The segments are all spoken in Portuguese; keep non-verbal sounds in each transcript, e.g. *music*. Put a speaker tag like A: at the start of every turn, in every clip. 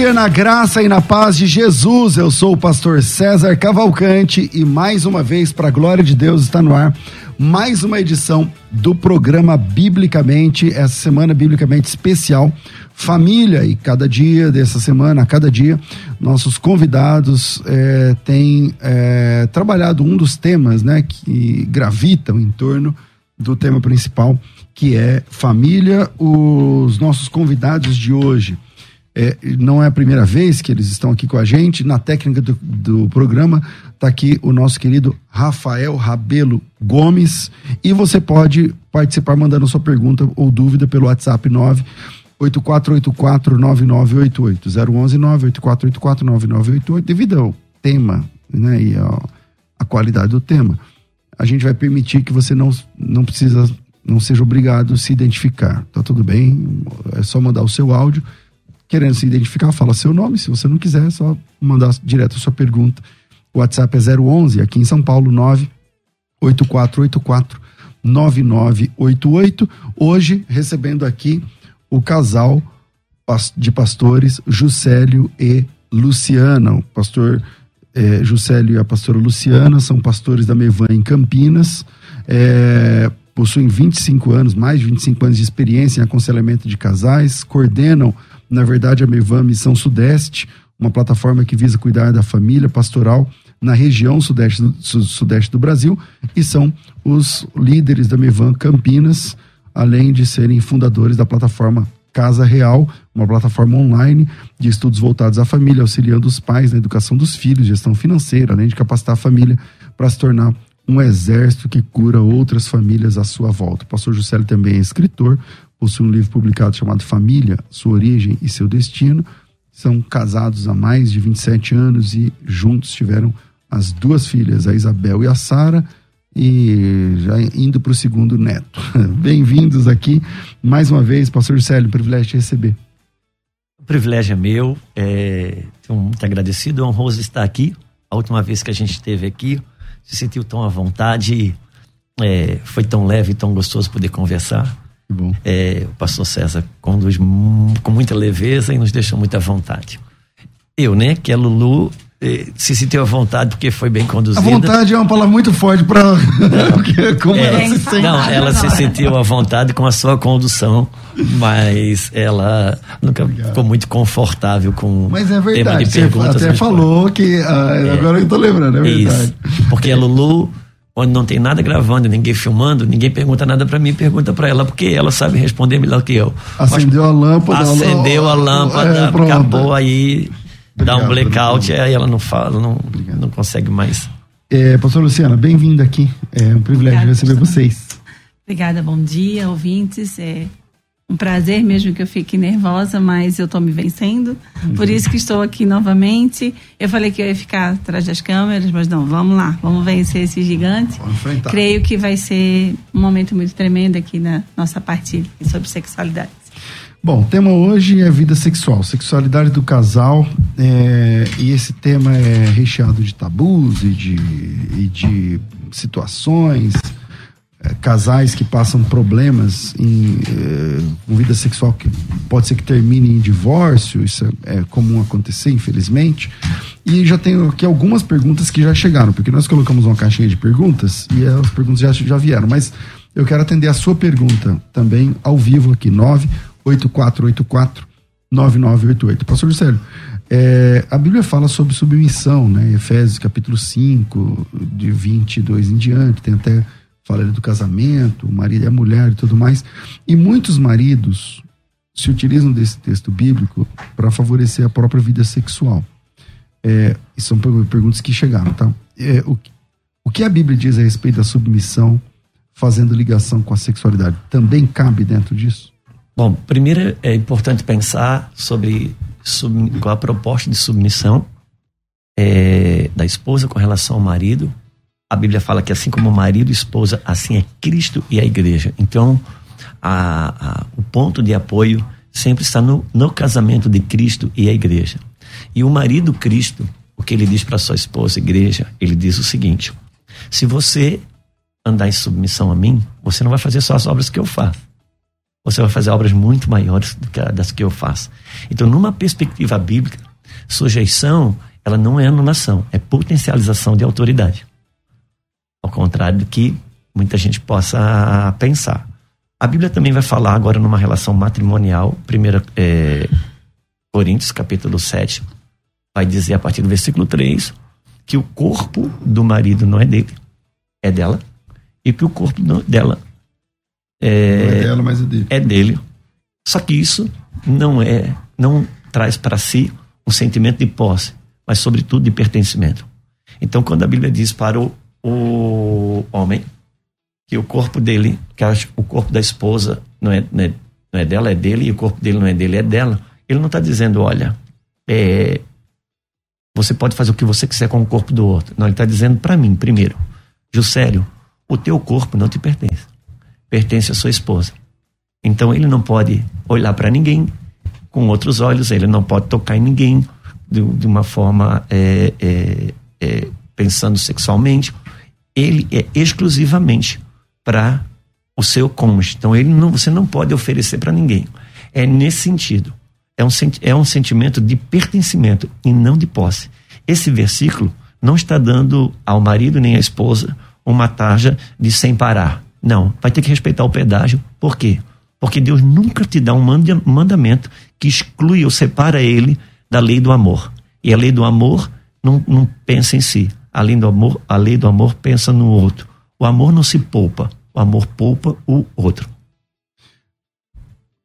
A: Dia na graça e na paz de Jesus. Eu sou o pastor César Cavalcante e mais uma vez, para a glória de Deus, está no ar mais uma edição do programa Biblicamente, essa semana biblicamente especial. Família, e cada dia dessa semana, cada dia, nossos convidados é, têm é, trabalhado um dos temas né, que gravitam em torno do tema principal, que é família. Os nossos convidados de hoje é, não é a primeira vez que eles estão aqui com a gente. Na técnica do, do programa está aqui o nosso querido Rafael Rabelo Gomes. E você pode participar mandando sua pergunta ou dúvida pelo WhatsApp 9 8484-9988. 011 98484-9988. Devido ao tema né, e a, a qualidade do tema, a gente vai permitir que você não, não precisa, não seja obrigado a se identificar. Tá tudo bem? É só mandar o seu áudio querendo se identificar, fala seu nome. Se você não quiser, é só mandar direto a sua pergunta. O WhatsApp é 011, aqui em São Paulo, 98484 9988. Hoje, recebendo aqui o casal de pastores Juscelio e Luciana. O pastor é, Juscelio e a pastora Luciana são pastores da Mevan em Campinas. É, possuem 25 anos, mais de 25 anos de experiência em aconselhamento de casais, coordenam na verdade, a Mevan Missão Sudeste, uma plataforma que visa cuidar da família pastoral na região sudeste do, sudeste do Brasil, e são os líderes da Mevan Campinas, além de serem fundadores da plataforma Casa Real, uma plataforma online de estudos voltados à família, auxiliando os pais na educação dos filhos, gestão financeira, além de capacitar a família para se tornar um exército que cura outras famílias à sua volta. O pastor Juscelio também é escritor, possui um livro publicado chamado Família, Sua Origem e Seu Destino. São casados há mais de 27 anos e juntos tiveram as duas filhas, a Isabel e a Sara, e já indo para o segundo neto. *laughs* Bem-vindos aqui mais uma vez, Pastor Célio, privilégio de receber.
B: O privilégio é meu, é, muito agradecido, honroso estar aqui. A última vez que a gente esteve aqui, se sentiu tão à vontade, é, foi tão leve, tão gostoso poder conversar. É, o pastor César conduz com muita leveza e nos deixa muita vontade. Eu, né, que é Lulu, eh, se sentiu à vontade porque foi bem conduzida.
A: A vontade é uma palavra muito forte para *laughs* como é, ela se sente.
B: Não, ela se sentiu à vontade com a sua condução, mas ela nunca Obrigado. ficou muito confortável com
A: mas é verdade, tema de perguntas. Você até falou que ah, é, agora eu tô lembrando, é verdade.
B: Isso, porque a Lulu quando não tem nada gravando, ninguém filmando, ninguém pergunta nada para mim, pergunta para ela, porque ela sabe responder melhor que eu.
A: Acendeu Mas, a lâmpada.
B: Acendeu a lâmpada, é, acabou aí, Obrigado, dá um blackout, aí ela não fala, não, não consegue mais.
A: É, Pastor Luciana, bem-vinda aqui. É um privilégio Obrigada, receber vocês.
C: Obrigada, bom dia, ouvintes. É, um prazer mesmo que eu fique nervosa, mas eu estou me vencendo. Uhum. Por isso que estou aqui novamente. Eu falei que eu ia ficar atrás das câmeras, mas não, vamos lá, vamos vencer esse gigante. Creio que vai ser um momento muito tremendo aqui na nossa partilha sobre sexualidade.
A: Bom, o tema hoje é vida sexual, sexualidade do casal, é, e esse tema é recheado de tabus e de, e de situações casais que passam problemas em, é, com vida sexual que pode ser que termine em divórcio, isso é, é, comum acontecer, infelizmente. E já tenho aqui algumas perguntas que já chegaram, porque nós colocamos uma caixinha de perguntas e as perguntas já, já vieram, mas eu quero atender a sua pergunta também ao vivo aqui, 98484 9988. Pastor Juscelio, É, a Bíblia fala sobre submissão, né? Efésios capítulo 5, de 22 em diante, tem até fala do casamento, o marido e a mulher e tudo mais. E muitos maridos se utilizam desse texto bíblico para favorecer a própria vida sexual. É, e são perguntas que chegaram, tá? É, o, o que a Bíblia diz a respeito da submissão fazendo ligação com a sexualidade? Também cabe dentro disso?
B: Bom, primeiro é importante pensar sobre sub, qual a proposta de submissão é, da esposa com relação ao marido. A Bíblia fala que assim como marido e esposa, assim é Cristo e a igreja. Então, a, a, o ponto de apoio sempre está no, no casamento de Cristo e a igreja. E o marido Cristo, o que ele diz para sua esposa, igreja, ele diz o seguinte: se você andar em submissão a mim, você não vai fazer só as obras que eu faço. Você vai fazer obras muito maiores do que das que eu faço. Então, numa perspectiva bíblica, sujeição, ela não é anulação, é potencialização de autoridade. Ao contrário do que muita gente possa pensar. A Bíblia também vai falar agora numa relação matrimonial, 1 é, Coríntios, capítulo 7, vai dizer a partir do versículo 3 que o corpo do marido não é dele, é dela, e que o corpo dela
A: é, não é dela, mas é dele.
B: É dele. Só que isso não é, não traz para si um sentimento de posse, mas sobretudo de pertencimento. Então, quando a Bíblia diz para o, o homem que o corpo dele, que o corpo da esposa não é, não é, não é dela, é dele, e o corpo dele não é dele, é dela, ele não está dizendo, olha, é, você pode fazer o que você quiser com o corpo do outro. Não, ele está dizendo para mim, primeiro, Juscelio, o teu corpo não te pertence pertence à sua esposa. Então ele não pode olhar para ninguém com outros olhos, ele não pode tocar em ninguém de, de uma forma é, é, é, pensando sexualmente. Ele é exclusivamente para o seu cônjuge. Então ele não, você não pode oferecer para ninguém. É nesse sentido. É um, é um sentimento de pertencimento e não de posse. Esse versículo não está dando ao marido nem à esposa uma tarja de sem parar não, vai ter que respeitar o pedágio. Por quê? Porque Deus nunca te dá um mandamento que exclui ou separa ele da lei do amor. E a lei do amor não, não pensa em si. Além do amor, a lei do amor pensa no outro. O amor não se poupa, o amor poupa o outro.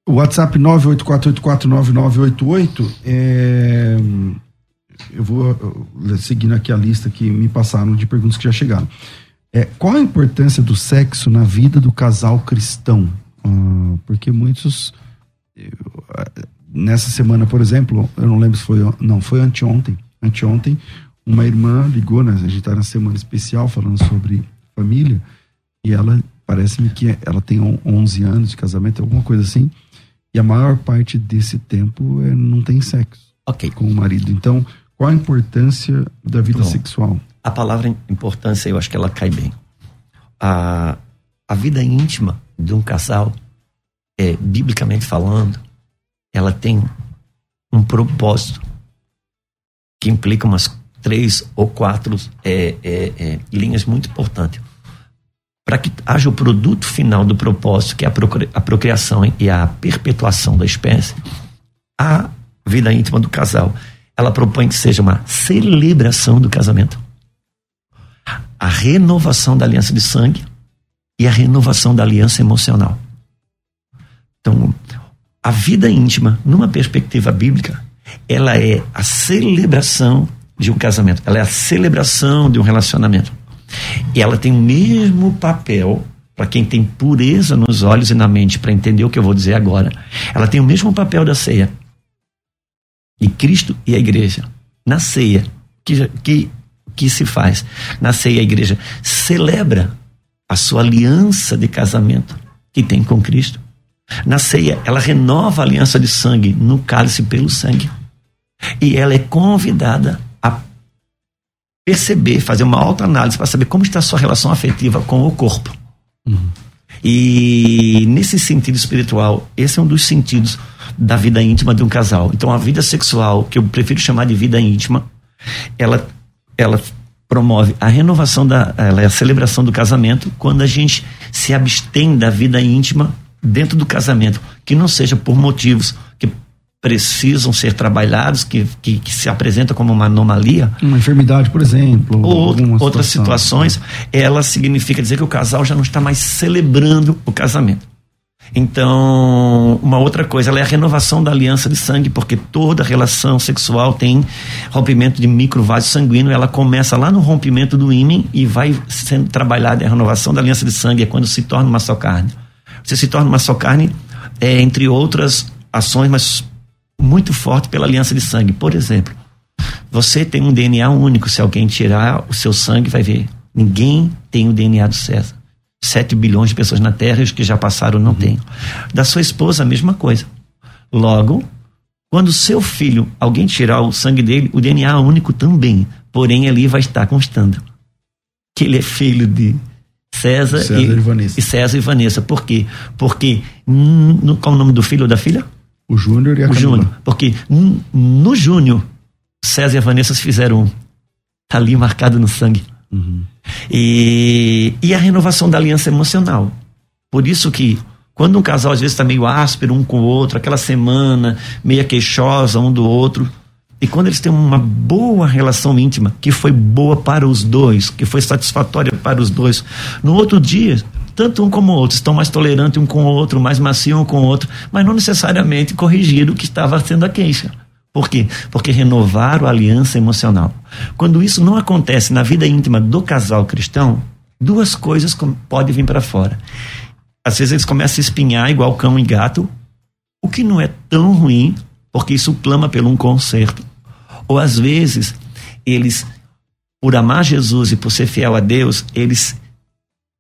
A: WhatsApp 984849988 é... Eu vou seguindo aqui a lista que me passaram de perguntas que já chegaram. É, qual a importância do sexo na vida do casal cristão? Ah, porque muitos. nessa semana, por exemplo, eu não lembro se foi. Não, foi anteontem. Anteontem, uma irmã ligou, né? A gente está na semana especial falando sobre família. E ela, parece-me que ela tem 11 anos de casamento, alguma coisa assim. E a maior parte desse tempo é, não tem sexo
B: okay.
A: com o marido. Então, qual a importância da vida Bom. sexual?
B: a palavra importância eu acho que ela cai bem. A, a vida íntima de um casal, é, biblicamente falando, ela tem um propósito que implica umas três ou quatro é, é, é linhas muito importantes. Para que haja o produto final do propósito, que é a procriação e a perpetuação da espécie, a vida íntima do casal, ela propõe que seja uma celebração do casamento a renovação da aliança de sangue e a renovação da aliança emocional. Então, a vida íntima, numa perspectiva bíblica, ela é a celebração de um casamento, ela é a celebração de um relacionamento. E ela tem o mesmo papel para quem tem pureza nos olhos e na mente para entender o que eu vou dizer agora. Ela tem o mesmo papel da ceia. E Cristo e a igreja, na ceia, que, que que se faz? Na ceia, a igreja celebra a sua aliança de casamento que tem com Cristo. Na ceia, ela renova a aliança de sangue no cálice pelo sangue. E ela é convidada perceber, fazer uma autoanálise para saber como está a sua relação afetiva com o corpo. Uhum. E nesse sentido espiritual, esse é um dos sentidos da vida íntima de um casal. Então, a vida sexual, que eu prefiro chamar de vida íntima, ela ela promove a renovação da ela é a celebração do casamento quando a gente se abstém da vida íntima dentro do casamento, que não seja por motivos que precisam ser trabalhados, que, que, que, se apresenta como uma anomalia.
A: Uma enfermidade, por exemplo.
B: Ou outras situações, ela significa dizer que o casal já não está mais celebrando o casamento. Então, uma outra coisa, ela é a renovação da aliança de sangue, porque toda relação sexual tem rompimento de microvaso sanguíneo, ela começa lá no rompimento do ímen e vai sendo trabalhada a renovação da aliança de sangue, é quando se torna uma só carne. Você se torna uma só carne, é, entre outras ações, mas muito forte pela aliança de sangue. Por exemplo, você tem um DNA único, se alguém tirar o seu sangue, vai ver. Ninguém tem o DNA do César. 7 bilhões de pessoas na Terra e os que já passaram não uhum. têm. Da sua esposa, a mesma coisa. Logo, quando seu filho, alguém tirar o sangue dele, o DNA é único também. Porém, ali vai estar constando que ele é filho de César, César e, e, Vanessa. e César e Vanessa. Por quê? Porque, no, qual o nome do filho ou da filha?
A: O Júnior e a
B: O Júnior. Porque no Júnior, César e a Vanessa se fizeram um. Está ali marcado no sangue. Uhum. E, e a renovação da aliança emocional. Por isso que quando um casal às vezes está meio áspero um com o outro, aquela semana meia queixosa um do outro, e quando eles têm uma boa relação íntima, que foi boa para os dois, que foi satisfatória para os dois, no outro dia, tanto um como o outro estão mais tolerantes um com o outro, mais macio um com o outro, mas não necessariamente corrigir o que estava sendo a queixa. Por quê? Porque renovaram a aliança emocional. Quando isso não acontece na vida íntima do casal cristão, duas coisas podem vir para fora. Às vezes eles começam a espinhar igual cão e gato, o que não é tão ruim, porque isso clama pelo um conserto. Ou às vezes eles, por amar Jesus e por ser fiel a Deus, eles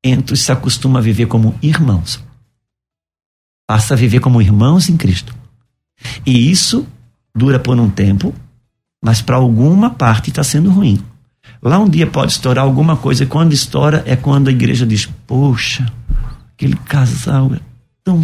B: entram e se acostumam a viver como irmãos. Passa a viver como irmãos em Cristo. E isso dura por um tempo, mas para alguma parte está sendo ruim. Lá um dia pode estourar alguma coisa, e quando estoura é quando a igreja diz: Poxa, aquele casal é tão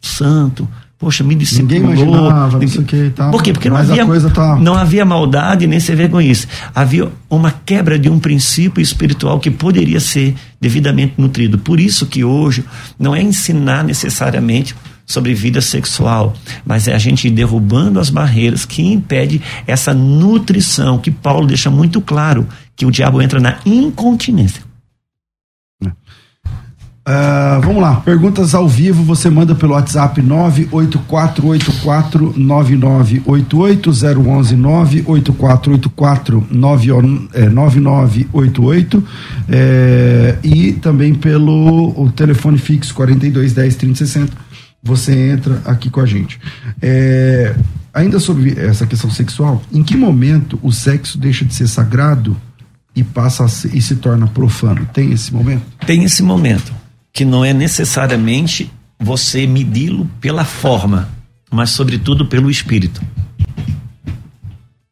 B: santo, poxa, me discipulou.
A: Ninguém imaginava, não sei o que
B: tal. Por quê? Porque não havia, tá... não havia maldade nem ser vergonhice. Havia uma quebra de um princípio espiritual que poderia ser devidamente nutrido. Por isso que hoje não é ensinar necessariamente sobre vida sexual, mas é a gente derrubando as barreiras que impede essa nutrição que Paulo deixa muito claro que o diabo entra na incontinência.
A: Uh, vamos lá, perguntas ao vivo você manda pelo WhatsApp 98484 9988 011 98484 9988 é, e também pelo o telefone fixo 4210 3060 você entra aqui com a gente. É, ainda sobre essa questão sexual, em que momento o sexo deixa de ser sagrado e passa ser, e se torna profano? Tem esse momento?
B: Tem esse momento, que não é necessariamente você medi-lo pela forma, mas sobretudo pelo espírito.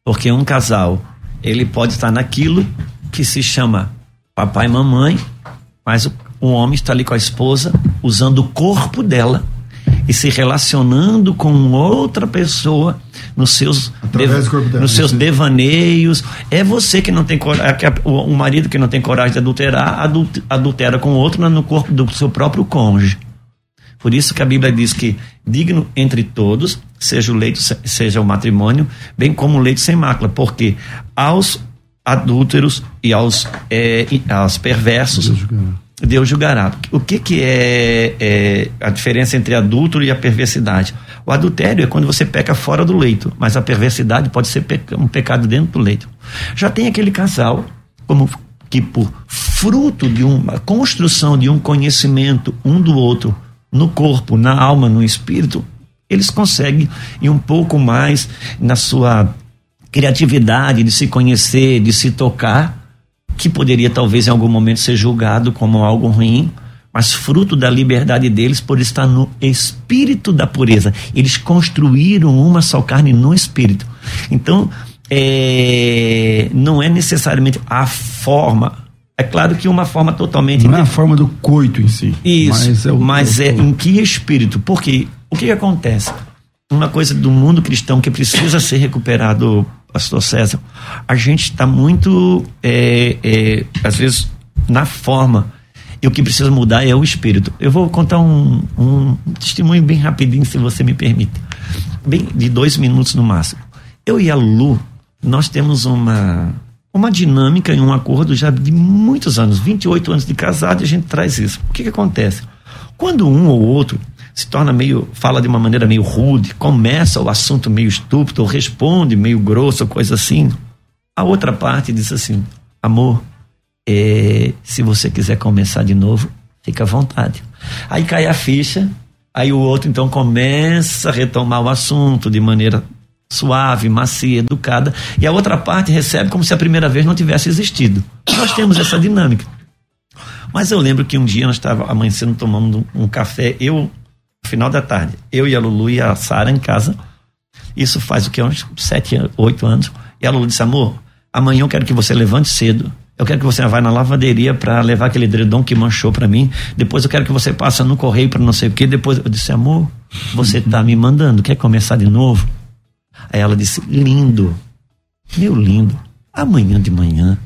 B: Porque um casal, ele pode estar naquilo que se chama papai e mamãe, mas o, o homem está ali com a esposa, usando o corpo dela e se relacionando com outra pessoa nos seus, nos seus devaneios. É você que não tem coragem, é o marido que não tem coragem de adulterar, adultera com outro no corpo do seu próprio cônjuge. Por isso que a Bíblia diz que digno entre todos seja o leito, seja o matrimônio, bem como o leito sem mácula, porque aos adúlteros e aos, é, aos perversos Deus julgará. O que, que é, é, a diferença entre adulto e a perversidade? O adultério é quando você peca fora do leito, mas a perversidade pode ser um pecado dentro do leito. Já tem aquele casal, como que por fruto de uma construção de um conhecimento um do outro, no corpo, na alma, no espírito, eles conseguem ir um pouco mais na sua criatividade de se conhecer, de se tocar que poderia talvez em algum momento ser julgado como algo ruim, mas fruto da liberdade deles por estar no espírito da pureza. Eles construíram uma só carne no espírito. Então, é, não é necessariamente a forma. É claro que uma forma totalmente.
A: Não é a forma do coito em si.
B: Isso. Mas é, o, mas é em que espírito? Porque o que, que acontece? Uma coisa do mundo cristão que precisa ser recuperado pastor César, a gente está muito, é, é, às vezes, na forma. E o que precisa mudar é o espírito. Eu vou contar um, um testemunho bem rapidinho, se você me permite. bem de dois minutos no máximo. Eu e a Lulu, nós temos uma, uma dinâmica e um acordo já de muitos anos, 28 anos de casado, e a gente traz isso. O que, que acontece? Quando um ou outro se torna meio, fala de uma maneira meio rude, começa o assunto meio estúpido, ou responde meio grosso, coisa assim, a outra parte diz assim: amor, é, se você quiser começar de novo, fica à vontade. Aí cai a ficha, aí o outro então começa a retomar o assunto de maneira suave, macia, educada, e a outra parte recebe como se a primeira vez não tivesse existido. Nós temos essa dinâmica. Mas eu lembro que um dia nós estávamos amanhecendo tomando um café, eu, final da tarde, eu e a Lulu e a Sara em casa. Isso faz o que? Uns sete, oito anos. E a Lulu disse: Amor, amanhã eu quero que você levante cedo. Eu quero que você vá na lavanderia para levar aquele edredom que manchou para mim. Depois eu quero que você passe no correio para não sei o quê. Depois eu disse: Amor, você tá me mandando, quer começar de novo? Aí ela disse: Lindo, meu lindo, amanhã de manhã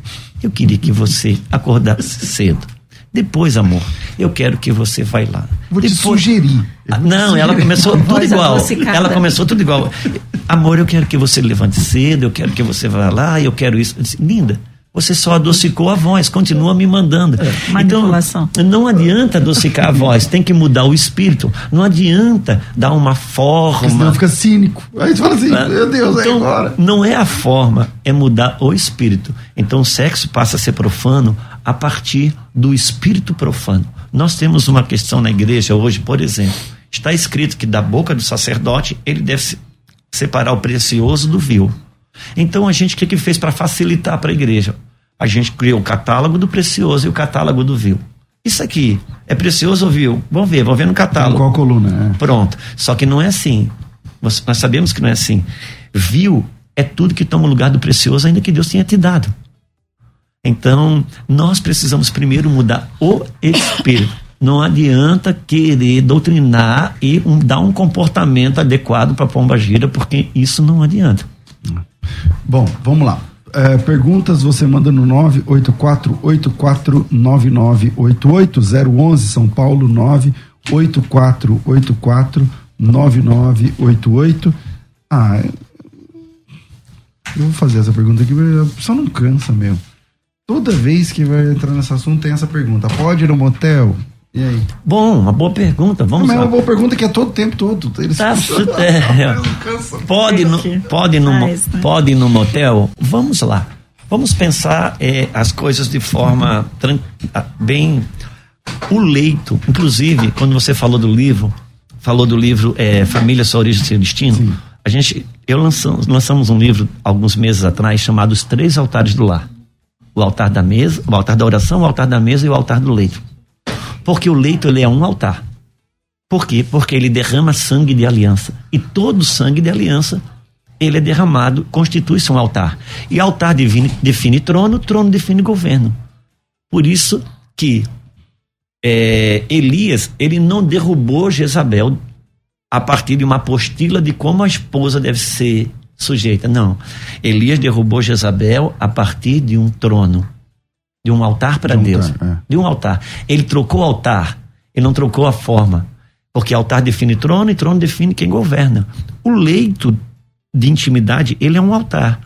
B: eu queria que você acordasse cedo. Depois, amor, eu quero que você vai lá.
A: Vou
B: Depois,
A: te sugerir.
B: Ah, Não, ela começou tudo igual.
C: adocicada.
B: Ela começou tudo igual. Amor, eu quero que você levante cedo, eu quero que você vá lá, eu quero isso. Eu disse, Linda, você só adocicou a voz, continua me mandando.
C: manipulação.
B: Então, não adianta adocicar a voz, tem que mudar o espírito. Não adianta dar uma
A: Porque
B: forma.
A: senão fica cínico. Aí você fala assim,
B: Ah,
A: meu Deus, é
B: então,
A: agora.
B: Não é a forma, é mudar o espírito. Então o sexo passa a ser profano a partir do espírito profano. Nós temos uma questão na igreja hoje, por exemplo, está escrito que da boca do sacerdote ele deve se- separar o precioso do vil. Então a gente o que, que fez para facilitar para a igreja? A gente criou o catálogo do precioso e o catálogo do vil. Isso aqui é precioso ou vil? Vamos ver, vamos ver no
A: Em
B: catálogo.
A: qual coluna?
B: Pronto. Só que não é assim. Nós nós sabemos que não é assim. Vil é tudo que toma o lugar do precioso, ainda que Deus tenha te dado. Então, nós precisamos primeiro mudar o espírito. Não adianta querer doutrinar e um- dar um comportamento adequado para a pomba gira, porque isso não adianta.
A: Bom, vamos lá. É, perguntas você manda no 984849988 011 São Paulo 984849988. Ah, eu vou fazer essa pergunta aqui, mas a pessoa não cansa mesmo. Toda vez que vai entrar nesse assunto tem essa pergunta. Pode ir no motel? E aí?
B: Bom, uma boa pergunta. Vamos
A: Mas é
B: lá.
A: uma boa pergunta que é todo tempo todo. Eles
B: Tá, *laughs* é.
A: cansa.
B: Pode ir no,
C: que
B: pode no,
C: né?
B: pode ir no motel? Vamos lá. Vamos pensar eh, as coisas de forma tran- bem. O leito, inclusive, quando você falou do livro, falou do livro eh, Família, Sua Origem, Seu Destino, a gente, eu lançamos, lançamos um livro alguns meses atrás chamado Os Três Altares do Lar. O altar da mesa, o altar da oração, o altar da mesa e o altar do leito. Porque o leito ele é um altar. Por quê? Porque ele derrama sangue de aliança. E todo sangue de aliança, ele é derramado, constitui-se um altar. E altar define, define trono, trono define governo. Por isso que é, Elias, ele não derrubou Jezabel a partir de uma apostila de como a esposa deve ser sujeita. Não. Elias derrubou Jezabel a partir de um trono, de um altar para
A: De um
B: Deus.
A: altar, é.
B: De um altar. Ele trocou o altar, ele não trocou a forma. Porque altar define trono e trono define quem governa. O leito de intimidade, ele é um altar.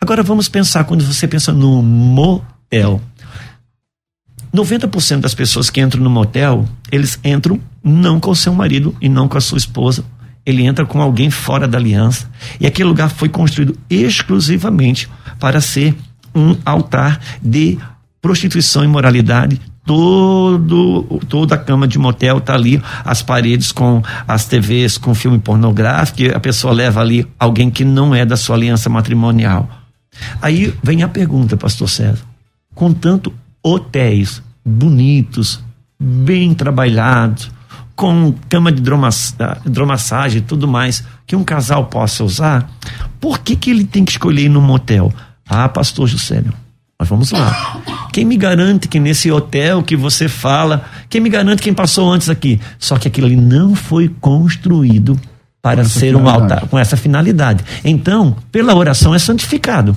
B: Agora vamos pensar quando você pensa no motel. 90% das pessoas que entram no motel, eles entram não com o seu marido e não com a sua esposa. Ele entra com alguém fora da aliança. E aquele lugar foi construído exclusivamente para ser um altar de prostituição e imoralidade. Todo, toda a cama de motel tá ali, as paredes com as TVs com filme pornográfico, a pessoa leva ali alguém que não é da sua aliança matrimonial. Aí vem a pergunta, pastor César. Com tanto hotéis bonitos, bem trabalhados, com cama de hidromassa- hidromassagem e tudo mais, que um casal possa usar, por que, que ele tem que escolher ir no motel? Ah, pastor Juscelio, mas vamos lá. Quem me garante que nesse hotel que você fala, quem me garante quem passou antes aqui? Só que aquilo ali não foi construído para ser um altar, com essa finalidade. Então, pela oração é santificado.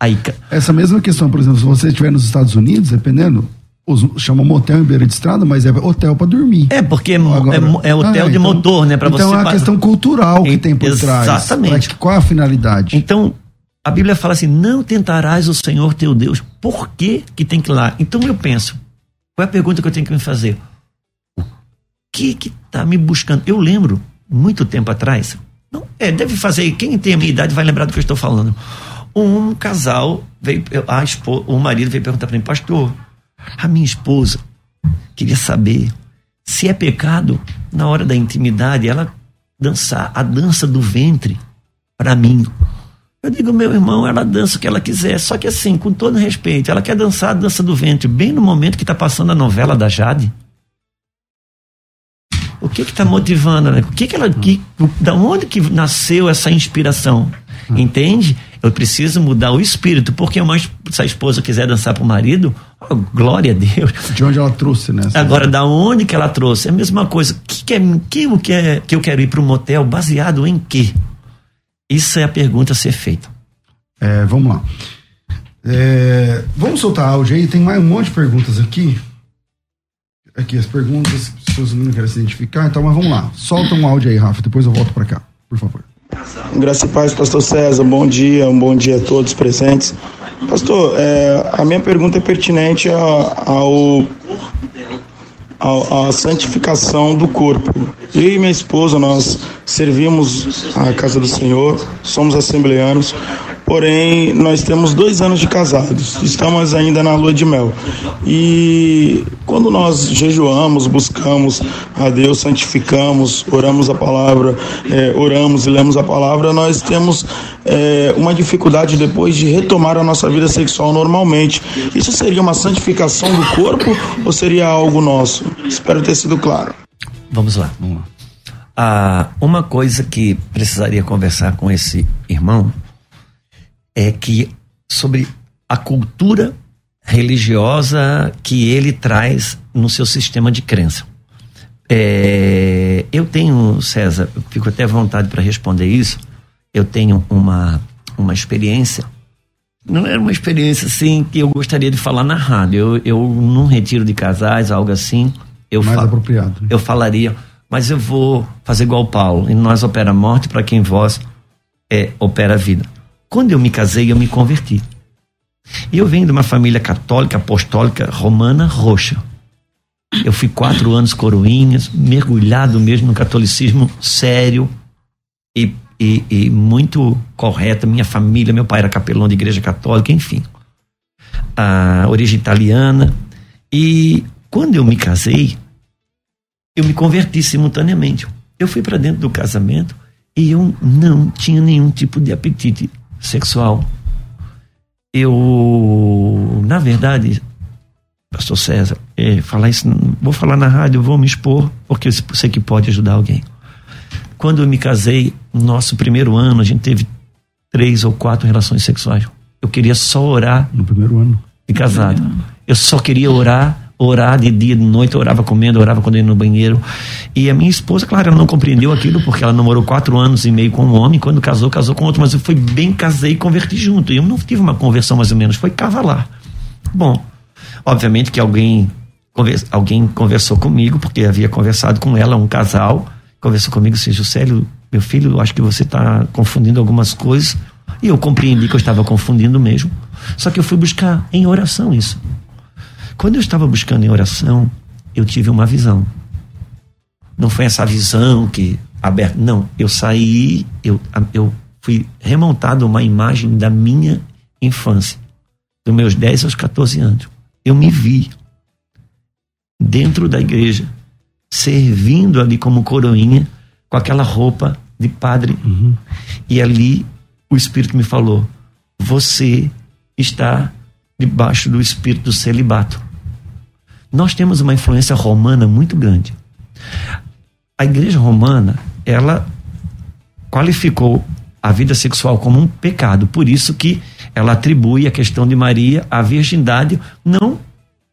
B: Aí, ca-
A: Essa mesma questão, por exemplo, se você estiver nos Estados Unidos, dependendo, os, chama motel em beira de estrada, mas é hotel para dormir.
B: É, porque é, Agora, é, é hotel ah, de então, motor, né?
A: Pra então você é a questão cultural que tem por
B: exatamente.
A: trás.
B: Exatamente.
A: Qual a finalidade?
B: Então, a Bíblia fala assim: não tentarás o Senhor teu Deus. Por que, que tem que ir lá? Então eu penso, qual é a pergunta que eu tenho que me fazer? O que que tá me buscando? Eu lembro, muito tempo atrás, não, é, deve fazer, quem tem a minha idade vai lembrar do que eu estou falando. Um casal veio, a esposa, o marido veio perguntar para mim, pastor, a minha esposa queria saber se é pecado na hora da intimidade ela dançar a dança do ventre para mim. Eu digo, meu irmão, ela dança o que ela quiser, só que assim, com todo respeito, ela quer dançar a dança do ventre bem no momento que está passando a novela da Jade. O que está motivando, né? O que, que ela, que, da onde que nasceu essa inspiração? Entende? Eu preciso mudar o espírito, porque uma, se a esposa quiser dançar para o marido, oh, glória a Deus.
A: De onde ela trouxe, né?
B: Agora, da onde que ela trouxe? É a mesma coisa. Que, que, é, que, que, é, que eu quero ir para um motel baseado em quê? Isso é a pergunta a ser feita.
A: É, vamos lá. É, vamos soltar áudio aí, tem mais um monte de perguntas aqui. Aqui as perguntas, as pessoas não querem se identificar, então, mas vamos lá. Solta um áudio aí, Rafa, depois eu volto para cá, por favor.
D: Graça e paz, pastor César, bom dia, um bom dia a todos presentes. Pastor, é, a minha pergunta é pertinente ao, a, a, santificação do corpo. Eu e minha esposa, nós servimos a casa do Senhor, somos assembleanos, porém nós temos dois anos de casados, estamos ainda na lua de mel. E quando nós jejuamos, buscamos a Deus, santificamos, oramos a palavra, é, oramos e lemos a palavra, nós temos é, uma dificuldade depois de retomar a nossa vida sexual normalmente. Isso seria uma santificação do corpo ou seria algo nosso? Espero ter sido claro.
B: Vamos lá. Vamos lá. Ah, uma coisa que precisaria conversar com esse irmão é que sobre a cultura religiosa que ele traz no seu sistema de crença. É, eu tenho, César, eu fico até à vontade para responder isso. Eu tenho uma, uma experiência. Não era uma experiência assim que eu gostaria de falar na rádio. Eu, eu num retiro de casais, algo assim. Eu
A: Mais apropriado. Né?
B: Eu falaria, mas eu vou fazer igual Paulo. E nós opera a morte para quem vós é, opera a vida. Quando eu me casei, eu me converti. E eu venho de uma família católica, apostólica, romana, roxa. Eu fui quatro anos coroinhas, mergulhado mesmo no catolicismo sério e, e, e muito correto. Minha família, meu pai era capelão de igreja católica, enfim. A origem italiana. E quando eu me casei, eu me converti simultaneamente. Eu fui para dentro do casamento e eu não tinha nenhum tipo de apetite sexual. Eu, na verdade, Pastor César, é, falar isso, vou falar na rádio, vou me expor, porque eu sei que pode ajudar alguém. Quando eu me casei, nosso primeiro ano, a gente teve três ou quatro relações sexuais. Eu queria só orar.
A: No primeiro ano?
B: De casado. Eu só queria orar orar de dia, de noite, orava comendo, orava quando ia no banheiro. E a minha esposa, claro, ela não compreendeu aquilo, porque ela namorou quatro anos e meio com um homem, quando casou, casou com outro, mas eu fui bem, casei e converti junto. E eu não tive uma conversão mais ou menos, foi cavalar. Bom, obviamente que alguém, alguém conversou comigo, porque havia conversado com ela, um casal, conversou comigo, seja o Célio, meu filho, acho que você está confundindo algumas coisas. E eu compreendi que eu estava confundindo mesmo. Só que eu fui buscar em oração isso. Quando eu estava buscando em oração, eu tive uma visão. Não foi essa visão que aberta, não. Eu saí, eu, eu fui remontado uma imagem da minha infância, dos meus 10 aos 14 anos. Eu me vi dentro da igreja, servindo ali como coroinha, com aquela roupa de padre. Uhum. E ali o Espírito me falou: Você está debaixo do espírito do celibato. Nós temos uma influência romana muito grande. A igreja romana, ela qualificou a vida sexual como um pecado, por isso que ela atribui a questão de Maria à virgindade, não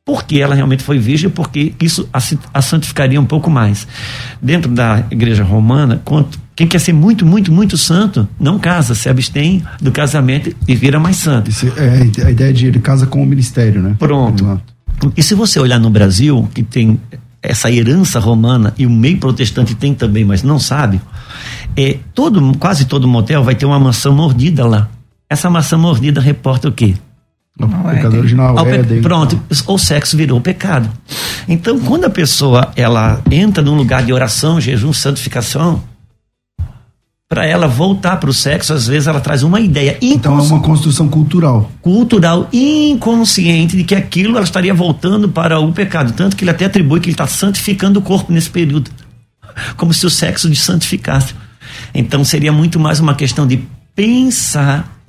B: porque ela realmente foi virgem, porque isso a, santificaria um pouco mais. Dentro da igreja romana, quanto, quem quer ser muito, muito, muito santo, não casa, se abstém do casamento e vira mais santo.
A: É a ideia de ele casa com o ministério, né?
B: Pronto. E se você olhar no Brasil, que tem essa herança romana e o meio protestante tem também, mas não sabe, é, todo, quase todo motel vai ter uma maçã mordida lá. Essa maçã mordida reporta o quê?
A: O pecado original,
B: Ao pe-
A: Éden.
B: Pronto, o sexo virou pecado. Então, quando a pessoa ela entra num lugar de oração, jejum, santificação, para ela voltar para o sexo, às vezes ela traz uma ideia
A: Então é uma construção cultural.
B: cultural inconsciente de que aquilo ela estaria voltando para o pecado. Tanto que ele até atribui que ele está santificando o corpo nesse período. *laughs* Como se o sexo de santificasse. Então seria muito mais uma questão de pensar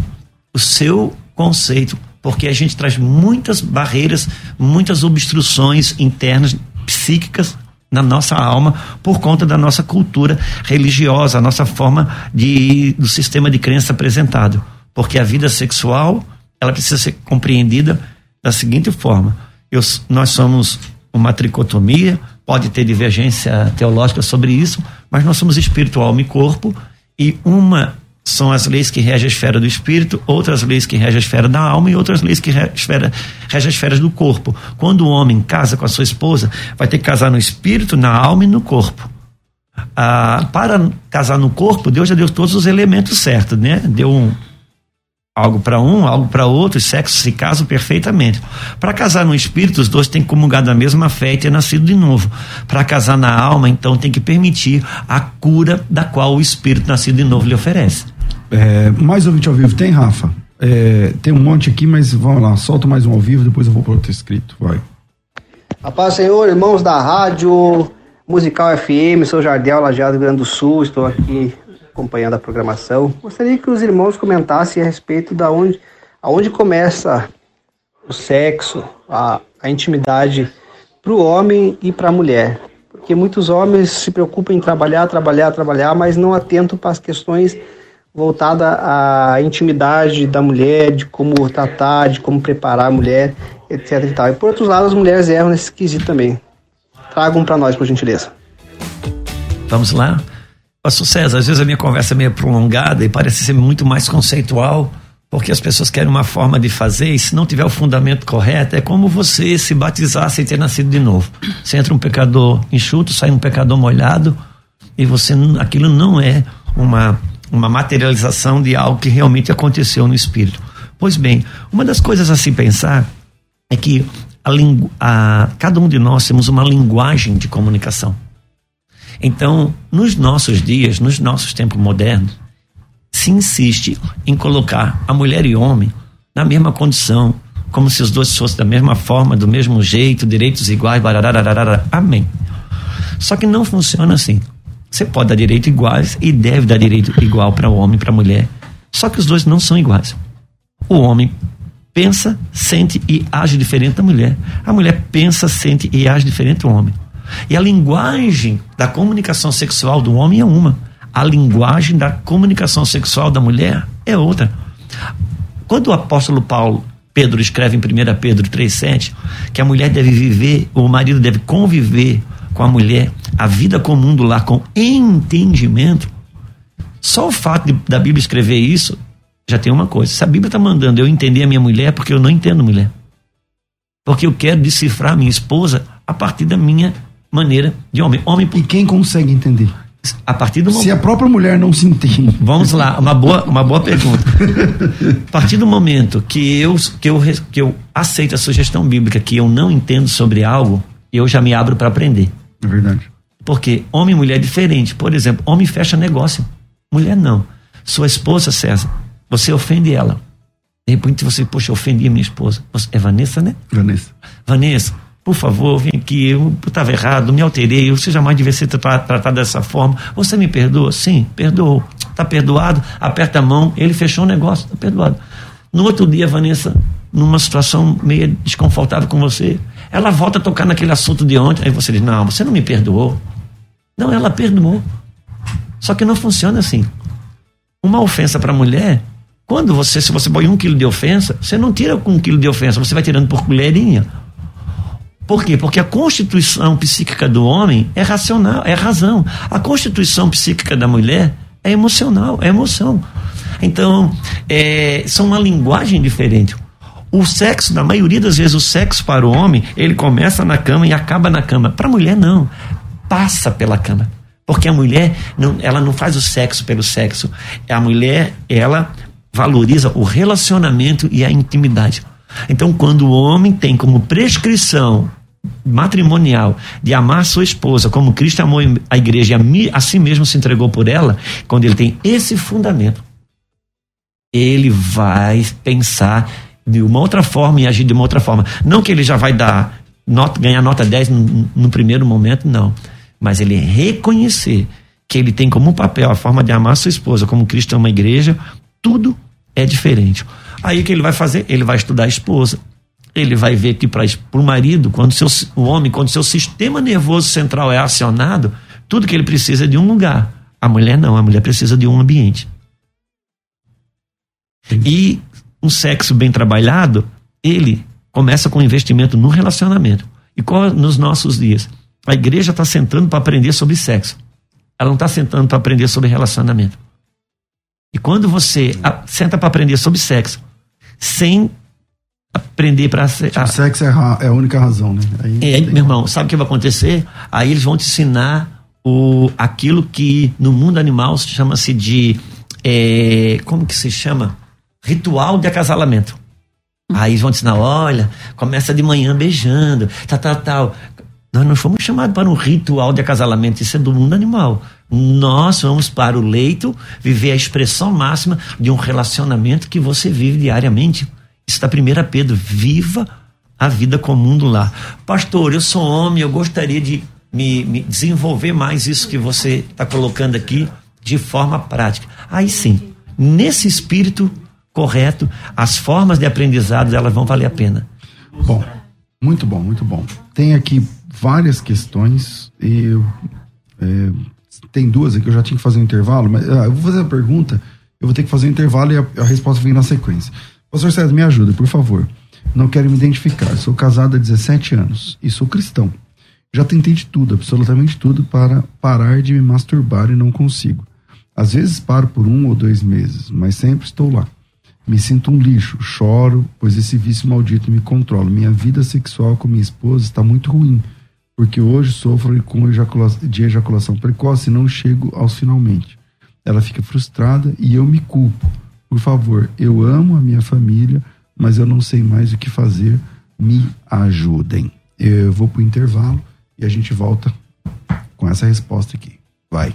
B: o seu conceito, porque a gente traz muitas barreiras, muitas obstruções internas, psíquicas na nossa alma por conta da nossa cultura religiosa, a nossa forma de do sistema de crença apresentado. Porque a vida sexual, ela precisa ser compreendida da seguinte forma: Eu- nós somos uma tricotomia, pode ter divergência teológica sobre isso, mas nós somos espírito, alma e corpo, e uma são as leis que regem a esfera do espírito, outras leis que regem a esfera da alma e outras leis que regem a esfera, do corpo. Quando o homem casa com a sua esposa, vai ter que casar no espírito, na alma e no corpo. Ah, para casar no corpo, Deus já deu todos os elementos certos, né? Deu um, algo para um, algo para outro, e sexo se casam perfeitamente. Para casar no espírito, os dois têm que comungar da mesma fé e ter nascido de novo. Para casar na alma, então tem que permitir a cura da qual o espírito nascido de novo lhe oferece.
A: É, mais ouvinte ao vivo tem, Rafa? É, tem um monte aqui, mas vamos lá, solta mais um ao vivo, depois eu vou para outro escrito. Vai.
E: A paz Senhor, irmãos da rádio Musical FM, sou Jardel Lajeado do Rio Grande do Sul, estou aqui acompanhando a programação. Gostaria que os irmãos comentassem a respeito da onde, aonde começa o sexo, a, a intimidade para o homem e para a mulher. Porque muitos homens se preocupam em trabalhar, trabalhar, trabalhar, mas não atentam para as questões voltadas à intimidade da mulher, de como tratar, de como preparar a mulher, etc. E, tal. e por outro lado, as mulheres erram nesse quesito também. Tragam para nós, por gentileza.
B: Vamos lá? Pastor César, às vezes a minha conversa é meio prolongada e parece ser muito mais conceitual, porque as pessoas querem uma forma de fazer e se não tiver o fundamento correto, é como você se batizar sem ter nascido de novo. Você entra um pecador enxuto, sai um pecador molhado e você aquilo não é uma, uma materialização de algo que realmente aconteceu no espírito. Pois bem, uma das coisas a se pensar é que a a- cada um de nós temos uma linguagem de comunicação. Então, nos nossos dias, nos nossos tempos modernos, se insiste em colocar a mulher e o homem na mesma condição, como se os dois fossem da mesma forma, do mesmo jeito, direitos iguais, bararararara. amém. Só que não funciona assim. Você pode dar direito iguais e deve dar direito igual para o homem e para a mulher. Só que os dois não são iguais. O homem pensa, sente e age diferente da mulher. A mulher pensa, sente e age diferente do homem. E a linguagem da comunicação sexual do homem é uma. A linguagem da comunicação sexual da mulher é outra. Quando o apóstolo Paulo, Pedro escreve em 1 Pedro 3,7 que a mulher deve viver, o marido deve conviver com a mulher, a vida comum do lar com entendimento, só o fato de, da Bíblia escrever isso já tem uma coisa. Se a Bíblia está mandando eu entender a minha mulher, é porque eu não entendo mulher. Porque eu quero decifrar a minha esposa a partir da minha maneira de homem. Homem
A: E quem consegue entender?
B: a partir do
A: Se
B: momento.
A: a própria mulher não se entende.
B: Vamos lá, uma boa, uma boa *laughs* pergunta. A partir do momento que eu, que, eu, que eu aceito a sugestão bíblica que eu não entendo sobre algo, eu já me abro para aprender.
A: É verdade.
B: Porque homem e mulher é diferente. Por exemplo, homem fecha negócio, mulher não. Sua esposa, César, você ofende ela. De repente você, poxa, eu ofendi a minha esposa. Você- é Vanessa, né?
A: Vanessa.
B: Vanessa, por favor, vem aqui, eu estava errado, me alterei, você jamais devia ser tra- tratado dessa forma. Você me perdoa? Sim, perdoou. Está perdoado? Aperta a mão, ele fechou o negócio, está perdoado. No outro dia, Vanessa, numa situação meio desconfortável com você, ela volta a tocar naquele assunto de ontem, aí você diz: Não, você não me perdoou. Não, ela perdoou. Só que não funciona assim. Uma ofensa para a mulher, quando você, se você põe um quilo de ofensa, você não tira com um quilo de ofensa, você vai tirando por colherinha. Por quê? Porque a constituição psíquica do homem é racional, é razão. A constituição psíquica da mulher é emocional, é emoção. Então, é, são uma linguagem diferente. O sexo, na maioria das vezes, o sexo para o homem, ele começa na cama e acaba na cama. Para a mulher, não. Passa pela cama. Porque a mulher, não, ela não faz o sexo pelo sexo. A mulher, ela valoriza o relacionamento e a intimidade. Então, quando o homem tem como prescrição matrimonial de amar sua esposa como Cristo amou a igreja e a si mesmo se entregou por ela, quando ele tem esse fundamento, ele vai pensar de uma outra forma e agir de uma outra forma. Não que ele já vai dar nota, ganhar nota 10 no, no primeiro momento, não. Mas ele reconhecer que ele tem como papel a forma de amar sua esposa, como Cristo ama a igreja, tudo é diferente. Aí o que ele vai fazer? Ele vai estudar a esposa. Ele vai ver que para o marido, quando seu, o homem, quando seu sistema nervoso central é acionado, tudo que ele precisa é de um lugar. A mulher não, a mulher precisa de um ambiente. E um sexo bem trabalhado, ele começa com investimento no relacionamento. E qual, nos nossos dias? A igreja está sentando para aprender sobre sexo. Ela não está sentando para aprender sobre relacionamento. E quando você a, senta para aprender sobre sexo, sem aprender para.
A: Tipo, sexo é, é, a única razão, né?
B: Aí, é, meu irmão, sabe o que vai acontecer? Aí eles vão te ensinar o, aquilo que no mundo animal chama-se de. É, como que se chama? Ritual de acasalamento. Aí eles vão te ensinar, olha, começa de manhã beijando, tal, tal, tal. Nós não fomos chamados para um ritual de acasalamento, isso é do mundo animal. Nós vamos para o leito viver a expressão máxima de um relacionamento que você vive diariamente. Está 1 Pedro, viva a vida comum do lar. Pastor, eu sou homem, eu gostaria de me, me desenvolver mais isso que você está colocando aqui de forma prática. Aí sim, nesse espírito correto, as formas de aprendizado elas vão valer a pena.
A: Bom, muito bom, muito bom. Tem aqui várias questões e eu, é, tem duas aqui, eu já tinha que fazer um intervalo, mas ah, eu vou fazer a pergunta, eu vou ter que fazer um intervalo e a, a resposta vem na sequência. Pastor César, me ajuda, por favor. Não quero me identificar. Sou casado há 17 anos e sou cristão. Já tentei de tudo, absolutamente tudo, para parar de me masturbar e não consigo. Às vezes paro por um ou dois meses, mas sempre estou lá. Me sinto um lixo, choro, pois esse vício maldito me controla. Minha vida sexual com minha esposa está muito ruim porque hoje sofro com ejaculação, de ejaculação precoce e não chego aos finalmente. Ela fica frustrada e eu me culpo. Por favor, eu amo a minha família, mas eu não sei mais o que fazer. Me ajudem. Eu vou para o intervalo e a gente volta com essa resposta aqui. Vai.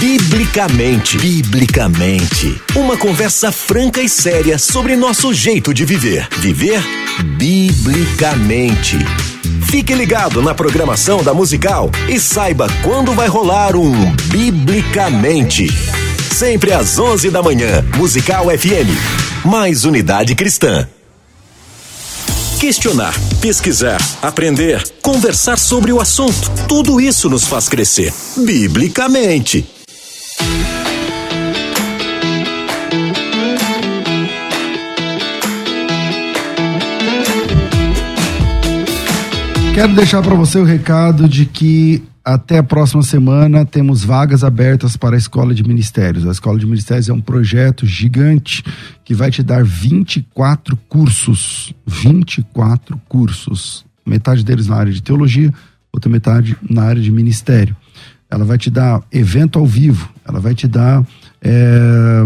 F: Biblicamente. Biblicamente. Uma conversa franca e séria sobre nosso jeito de viver. Viver biblicamente. Fique ligado na programação da Musical e saiba quando vai rolar um Biblicamente. Sempre às 11 da manhã, Musical FM. Mais unidade cristã. Questionar, pesquisar, aprender, conversar sobre o assunto. Tudo isso nos faz crescer, biblicamente.
A: Quero deixar para você o recado de que até a próxima semana temos vagas abertas para a Escola de Ministérios. A Escola de Ministérios é um projeto gigante que vai te dar 24 cursos. 24 cursos. Metade deles na área de teologia, outra metade na área de ministério. Ela vai te dar evento ao vivo, ela vai te dar é,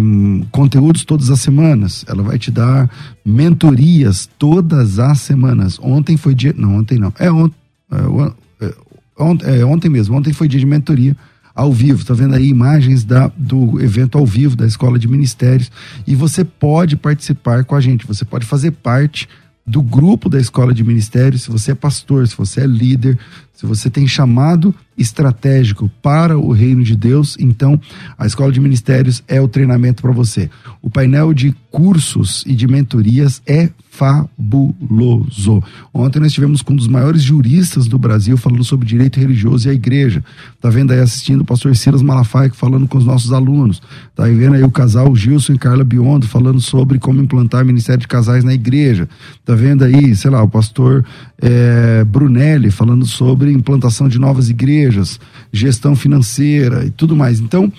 A: conteúdos todas as semanas. Ela vai te dar mentorias todas as semanas. Ontem foi dia. Não, ontem não. É, on, é, é, ontem, é, ontem mesmo. Ontem foi dia de mentoria ao vivo. Tá vendo aí imagens da, do evento ao vivo da Escola de Ministérios. E você pode participar com a gente. Você pode fazer parte do grupo da Escola de Ministérios. Se você é pastor, se você é líder, se você tem chamado estratégico para o reino de Deus, então a Escola de Ministérios é o treinamento para você. O painel de cursos e de mentorias é fabuloso. Ontem nós tivemos com um dos maiores juristas do Brasil falando sobre direito religioso e a igreja. Tá vendo aí assistindo o pastor Silas Malafaia falando com os nossos alunos. Tá vendo aí o casal Gilson e Carla Biondo falando sobre como implantar ministério de casais na igreja. Tá vendo aí, sei lá, o pastor é, Brunelli falando sobre implantação de novas igrejas, gestão financeira e tudo mais. Então,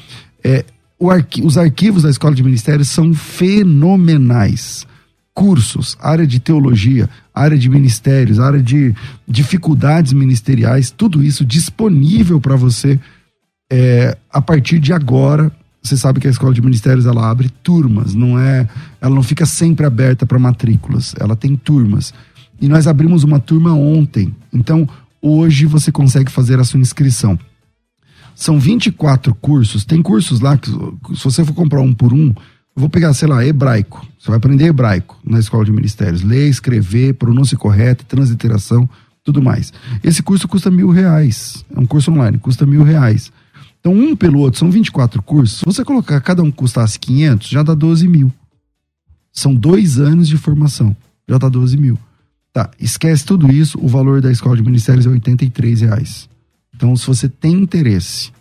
A: é, arqui os arquivos da Escola de Ministérios são fenomenais cursos, área de teologia, área de ministérios, área de dificuldades ministeriais, tudo isso disponível para você é, a partir de agora. Você sabe que a escola de ministérios ela abre turmas, não é? Ela não fica sempre aberta para matrículas, ela tem turmas. E nós abrimos uma turma ontem, então hoje você consegue fazer a sua inscrição. São 24 cursos, tem cursos lá que se você for comprar um por um, vou pegar, sei lá, hebraico. Você vai aprender hebraico na escola de ministérios. Ler, escrever, pronúncia correta, transliteração, tudo mais. Esse curso custa mil reais. É um curso online, custa mil reais. Então, um pelo outro, são 24 cursos. Se você colocar cada um custasse 500, já dá 12 mil. São dois anos de formação. Já dá 12 mil. Tá, esquece tudo isso. O valor da escola de ministérios é 83 reais. Então, se você tem interesse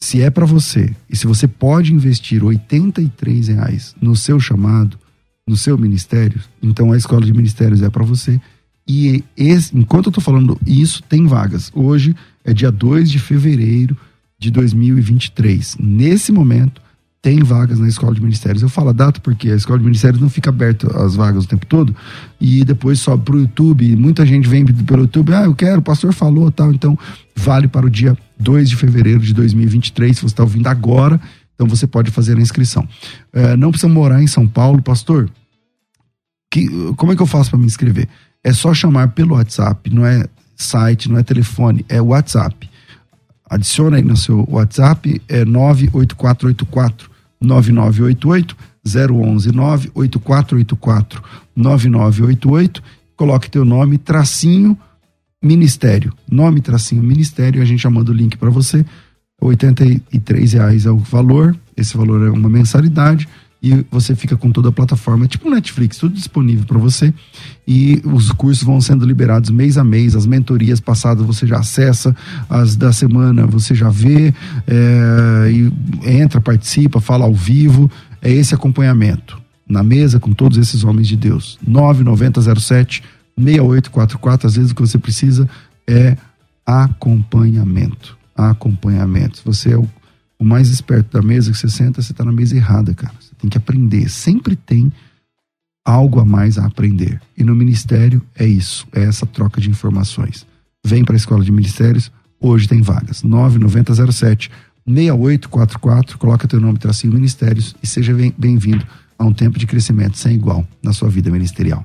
A: se é para você e se você pode investir 83 reais no seu chamado, no seu ministério, então a escola de ministérios é para você. E esse, enquanto eu estou falando isso, tem vagas. Hoje é dia 2 de fevereiro de 2023. Nesse momento, tem vagas na escola de ministérios. Eu falo a data porque a escola de ministérios não fica aberta as vagas o tempo todo e depois sobe para o YouTube. Muita gente vem pelo YouTube, ah, eu quero, o pastor falou tal. Então, vale para o dia 2 de fevereiro de 2023. Se você está ouvindo agora, então você pode fazer a inscrição. É, não precisa morar em São Paulo, pastor. Que, como é que eu faço para me inscrever? É só chamar pelo WhatsApp, não é site, não é telefone, é WhatsApp adiciona aí no seu WhatsApp, é 98484 9988 011 98484 9988. Coloque teu nome, tracinho, ministério. Nome, tracinho, ministério. A gente já manda o link para você. R$ reais é o valor. Esse valor é uma mensalidade e você fica com toda a plataforma, tipo Netflix, tudo disponível para você. E os cursos vão sendo liberados mês a mês, as mentorias passadas você já acessa, as da semana você já vê, é, e entra, participa, fala ao vivo. É esse acompanhamento na mesa com todos esses homens de Deus. 9907 6844, às vezes o que você precisa é acompanhamento. Acompanhamento. Você é o, o mais esperto da mesa que você senta, você está na mesa errada, cara tem que aprender. Sempre tem algo a mais a aprender. E no ministério é isso, é essa troca de informações. Vem para a escola de ministérios, hoje tem vagas. 9907 6844, coloca teu nome, tracinho ministérios e seja bem-vindo a um tempo de crescimento sem igual na sua vida ministerial.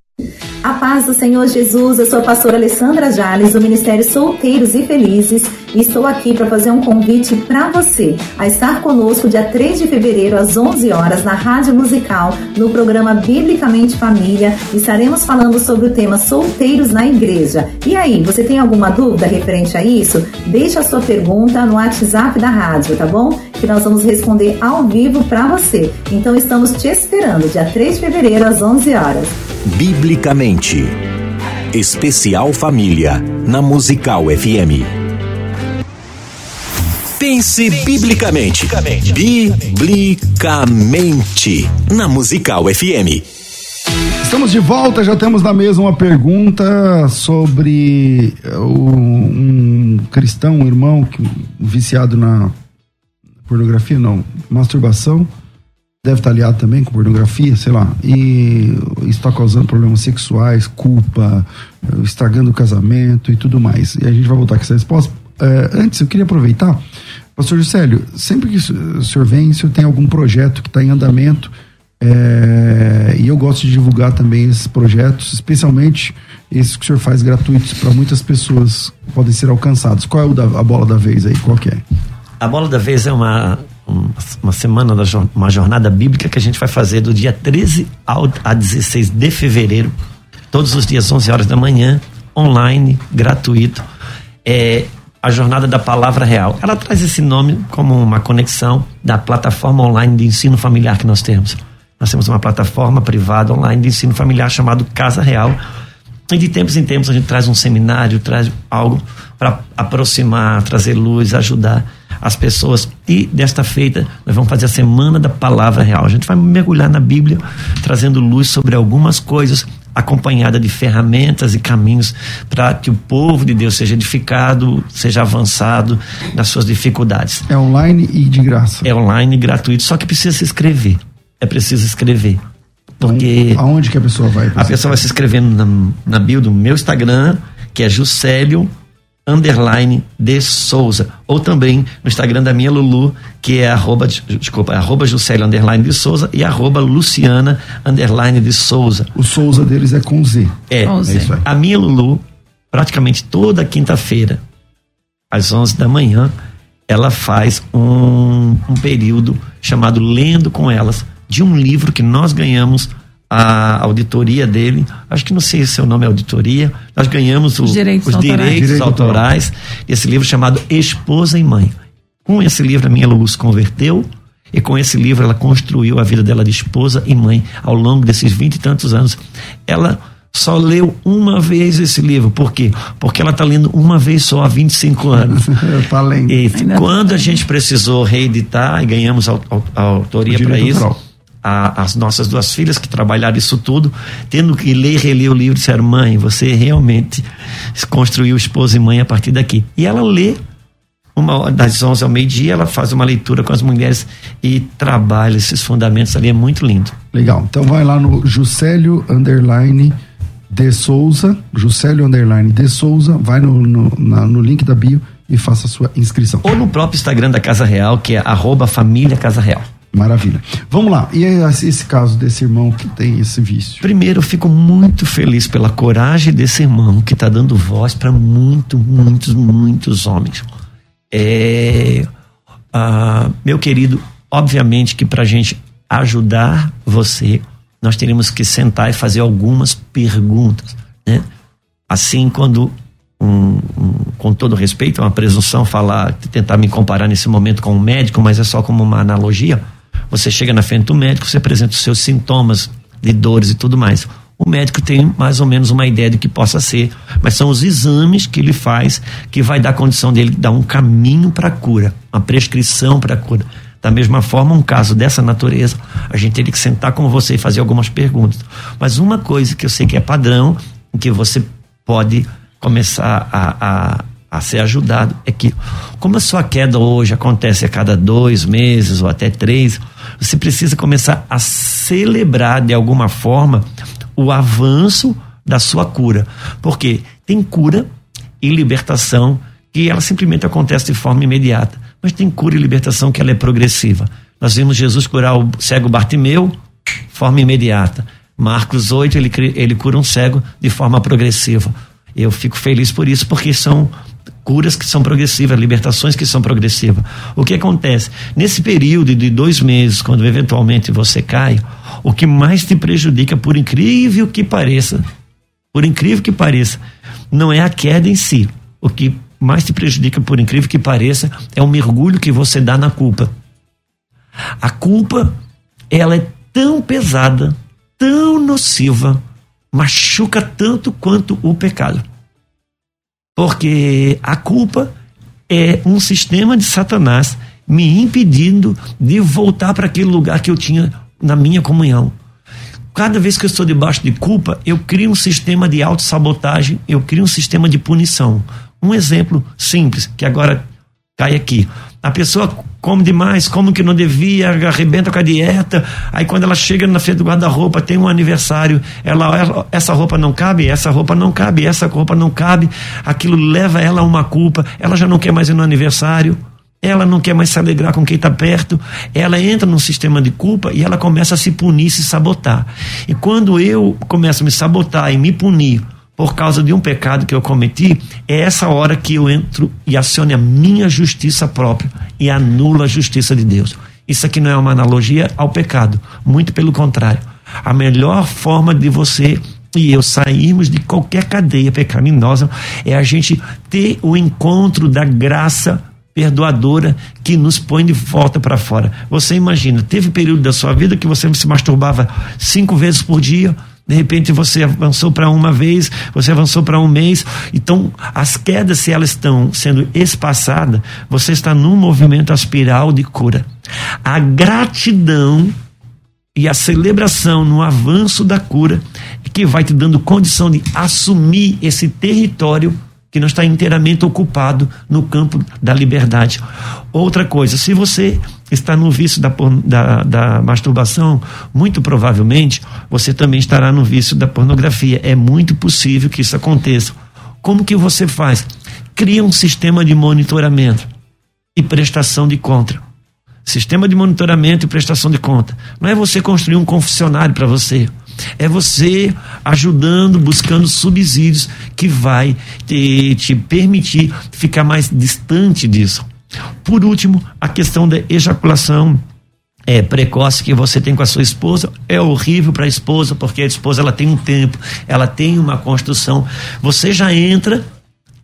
G: A paz do Senhor Jesus, eu sou a pastora Alessandra Jales, do Ministério Solteiros e Felizes, estou aqui para fazer um convite para você a estar conosco dia 3 de fevereiro às 11 horas na Rádio Musical, no programa Biblicamente Família. Estaremos falando sobre o tema Solteiros na Igreja. E aí, você tem alguma dúvida referente a isso? Deixe a sua pergunta no WhatsApp da rádio, tá bom? Que nós vamos responder ao vivo para você. Então estamos te esperando dia 3 de fevereiro às 11 horas.
F: Biblicamente. Especial Família, na Musical FM. Pense biblicamente. Biblicamente. Na Musical FM.
A: Estamos de volta, já temos na mesa uma pergunta sobre um cristão, um irmão viciado na pornografia, não, masturbação deve estar aliado também com pornografia, sei lá, e está causando problemas sexuais, culpa, estragando o casamento e tudo mais. E a gente vai voltar com essa resposta. É, antes, eu queria aproveitar Pastor Juscelio, sempre que o senhor vem, o senhor tem algum projeto que está em andamento, é, e eu gosto de divulgar também esses projetos, especialmente esses que o senhor faz gratuitos para muitas pessoas que podem ser alcançados. Qual é o da, a bola da vez aí? Qual que é?
B: A bola da vez é uma, uma semana, uma jornada bíblica que a gente vai fazer do dia 13 ao, a 16 de fevereiro, todos os dias, 11 horas da manhã, online, gratuito. É a jornada da palavra real. Ela traz esse nome como uma conexão da plataforma online de ensino familiar que nós temos. Nós temos uma plataforma privada online de ensino familiar chamado Casa Real. E de tempos em tempos a gente traz um seminário, traz algo para aproximar, trazer luz, ajudar as pessoas. E desta feita, nós vamos fazer a Semana da Palavra Real. A gente vai mergulhar na Bíblia, trazendo luz sobre algumas coisas, acompanhada de ferramentas e caminhos para que o povo de Deus seja edificado, seja avançado nas suas dificuldades.
A: É online e de graça.
B: É online e gratuito, só que precisa se inscrever. É preciso escrever. Porque.
A: Aonde que a pessoa vai?
B: A pessoa vai se inscrevendo na, na bio do meu Instagram, que é Juscelio underline de Souza. Ou também no Instagram da minha Lulu, que é arroba, desculpa, arroba Juscelio underline de Souza e arroba Luciana underline de Souza.
A: O Souza deles é com Z.
B: É,
A: é isso aí.
B: a minha Lulu, praticamente toda quinta-feira, às 11 da manhã, ela faz um, um período chamado Lendo com Elas, de um livro que nós ganhamos a auditoria dele, acho que não sei se o nome é auditoria, nós ganhamos o,
C: Os direitos
B: os
C: autorais.
B: direitos
A: Direito
B: autorais desse livro chamado Esposa e Mãe. Com esse livro a minha se converteu e com esse livro ela construiu a vida dela de esposa e mãe ao longo desses vinte e tantos anos. Ela só leu uma vez esse livro, por quê? Porque ela está lendo uma vez só há 25 anos. *laughs*
A: tá lendo.
B: E
C: Ainda
B: quando a gente precisou reeditar e ganhamos a, a- a autoria para isso. A- as nossas duas filhas que trabalharam isso tudo, tendo que ler e reler o livro, disseram: Mãe, você realmente construiu esposa e mãe a partir daqui. E ela lê. Uma das 11 ao meio-dia, ela faz uma leitura com as mulheres e trabalha esses fundamentos ali. É muito lindo.
A: Legal. Então vai lá no Juscelio Underline de Souza, Juscelio Underline de Souza, vai no, no, na- no link da bio e faça a sua inscrição.
B: Ou no próprio Instagram da Casa Real, que é arroba família Casa Real.
A: Maravilha. Vamos lá. E aí, esse caso desse irmão que tem esse vício?
B: Primeiro, eu fico muito feliz pela coragem desse irmão que está dando voz para muito, muitos, muitos homens. É, ah, meu querido, obviamente que para gente ajudar você, nós teríamos que sentar e fazer algumas perguntas. Né? Assim, quando, um- um- com todo respeito, é uma presunção falar, tentar me comparar nesse momento com um médico, mas é só como uma analogia. Você chega na frente do médico, você apresenta os seus sintomas de dores e tudo mais. O médico tem mais ou menos uma ideia do que possa ser, mas são os exames que ele faz que vai dar condição dele dar um caminho para a cura, uma prescrição para a cura. Da mesma forma, um caso dessa natureza, a gente teria que sentar com você e fazer algumas perguntas. Mas uma coisa que eu sei que é padrão, que você pode começar a, a, a ser ajudado, é que, como a sua queda hoje acontece a cada dois meses ou até três, você precisa começar a celebrar de alguma forma o avanço da sua cura. Porque tem cura e libertação que ela simplesmente acontece de forma imediata. Mas tem cura e libertação que ela é progressiva. Nós vimos Jesus curar o cego Bartimeu, forma imediata. Marcos 8, ele, ele cura um cego de forma progressiva. Eu fico feliz por isso, porque são curas que são progressivas, libertações que são progressivas. O que acontece? Nesse período de dois meses, quando eventualmente você cai, o que mais te prejudica, por incrível que pareça, por incrível que pareça, não é a queda em si. O que mais te prejudica, por incrível que pareça, é o mergulho que você dá na culpa. A culpa, ela é tão pesada, tão nociva, machuca tanto quanto o pecado. Porque a culpa é um sistema de Satanás me impedindo de voltar para aquele lugar que eu tinha na minha comunhão. Cada vez que eu estou debaixo de culpa, eu crio um sistema de autossabotagem, eu crio um sistema de punição. Um exemplo simples, que agora cai aqui. A pessoa come demais, come que não devia, arrebenta com a dieta. Aí quando ela chega na frente do guarda-roupa, tem um aniversário, ela, ela- essa roupa não cabe, essa roupa não cabe, essa roupa não cabe. Aquilo leva ela a uma culpa. Ela já não quer mais ir no aniversário. ela não quer mais se alegrar com quem está perto, ela entra num sistema de culpa e ela começa a se punir, se sabotar. E quando eu começo a me sabotar e me punir por causa de um pecado que eu cometi, é essa hora que eu entro e aciono a minha justiça própria e anulo a justiça de Deus. Isso aqui não é uma analogia ao pecado, muito pelo contrário. A melhor forma de você e eu sairmos de qualquer cadeia pecaminosa é a gente ter o encontro da graça perdoadora que nos põe de volta para fora. Você imagina, teve período da sua vida que você se masturbava cinco vezes por dia, de repente você avançou para uma vez, você avançou para um mês. Então, as quedas, se elas estão sendo espaçadas, você está num movimento aspiral de cura. A gratidão e a celebração no avanço da cura é que vai te dando condição de assumir esse território que não está inteiramente ocupado no campo da liberdade. Outra coisa, se você está no vício da, da, da, masturbação, muito provavelmente você também estará no vício da pornografia. É muito possível que isso aconteça. Como que você faz? Cria um sistema de monitoramento e prestação de conta. Sistema de monitoramento e prestação de conta. Não é você construir um confessionário para você é você ajudando, buscando subsídios que vai te, te permitir ficar mais distante disso. Por último, a questão da ejaculação é, precoce que você tem com a sua esposa é horrível para a esposa, porque a esposa ela tem um tempo, ela tem uma construção. Você já entra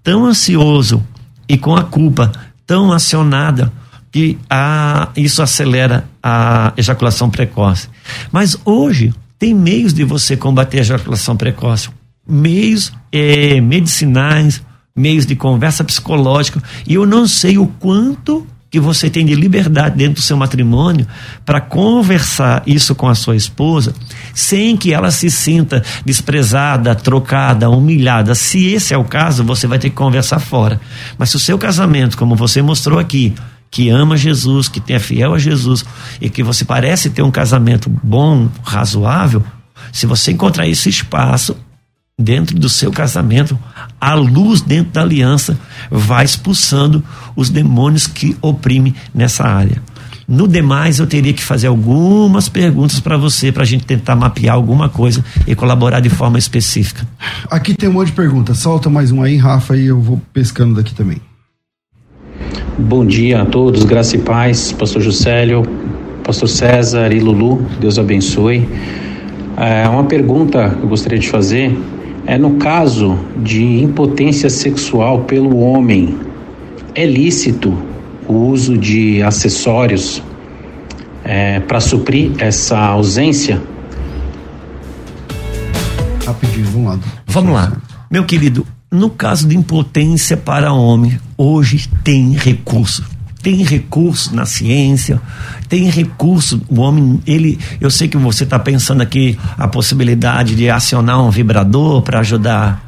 B: tão ansioso e com a culpa tão acionada que a, isso acelera a ejaculação precoce. Mas hoje tem meios de você combater a ejaculação precoce, meios é, medicinais, meios de conversa psicológica, e eu não sei o quanto que você tem de liberdade dentro do seu matrimônio para conversar isso com a sua esposa sem que ela se sinta desprezada, trocada, humilhada. Se esse é o caso, você vai ter que conversar fora. Mas se o seu casamento, como você mostrou aqui, que ama Jesus, que é fiel a Jesus e que você parece ter um casamento bom, razoável, se você encontrar esse espaço dentro do seu casamento, a luz dentro da aliança vai expulsando os demônios que oprimem nessa área. No demais, eu teria que fazer algumas perguntas para você, para a gente tentar mapear alguma coisa e colaborar de forma específica.
A: Aqui tem um monte de perguntas. Solta mais um aí, Rafa, e eu vou pescando daqui também.
H: Bom dia a todos, graça e paz, pastor Juscelio, pastor César e Lulu, Deus abençoe. É, uma pergunta que eu gostaria de fazer é no caso de impotência sexual pelo homem, é lícito o uso de acessórios é, para suprir essa ausência?
A: Rapidinho, vamos lá.
B: Vamos lá. Meu querido, no caso de impotência para homem, hoje tem recurso. Tem recurso na ciência, tem recurso. O homem, ele. Eu sei que você está pensando aqui a possibilidade de acionar um vibrador para ajudar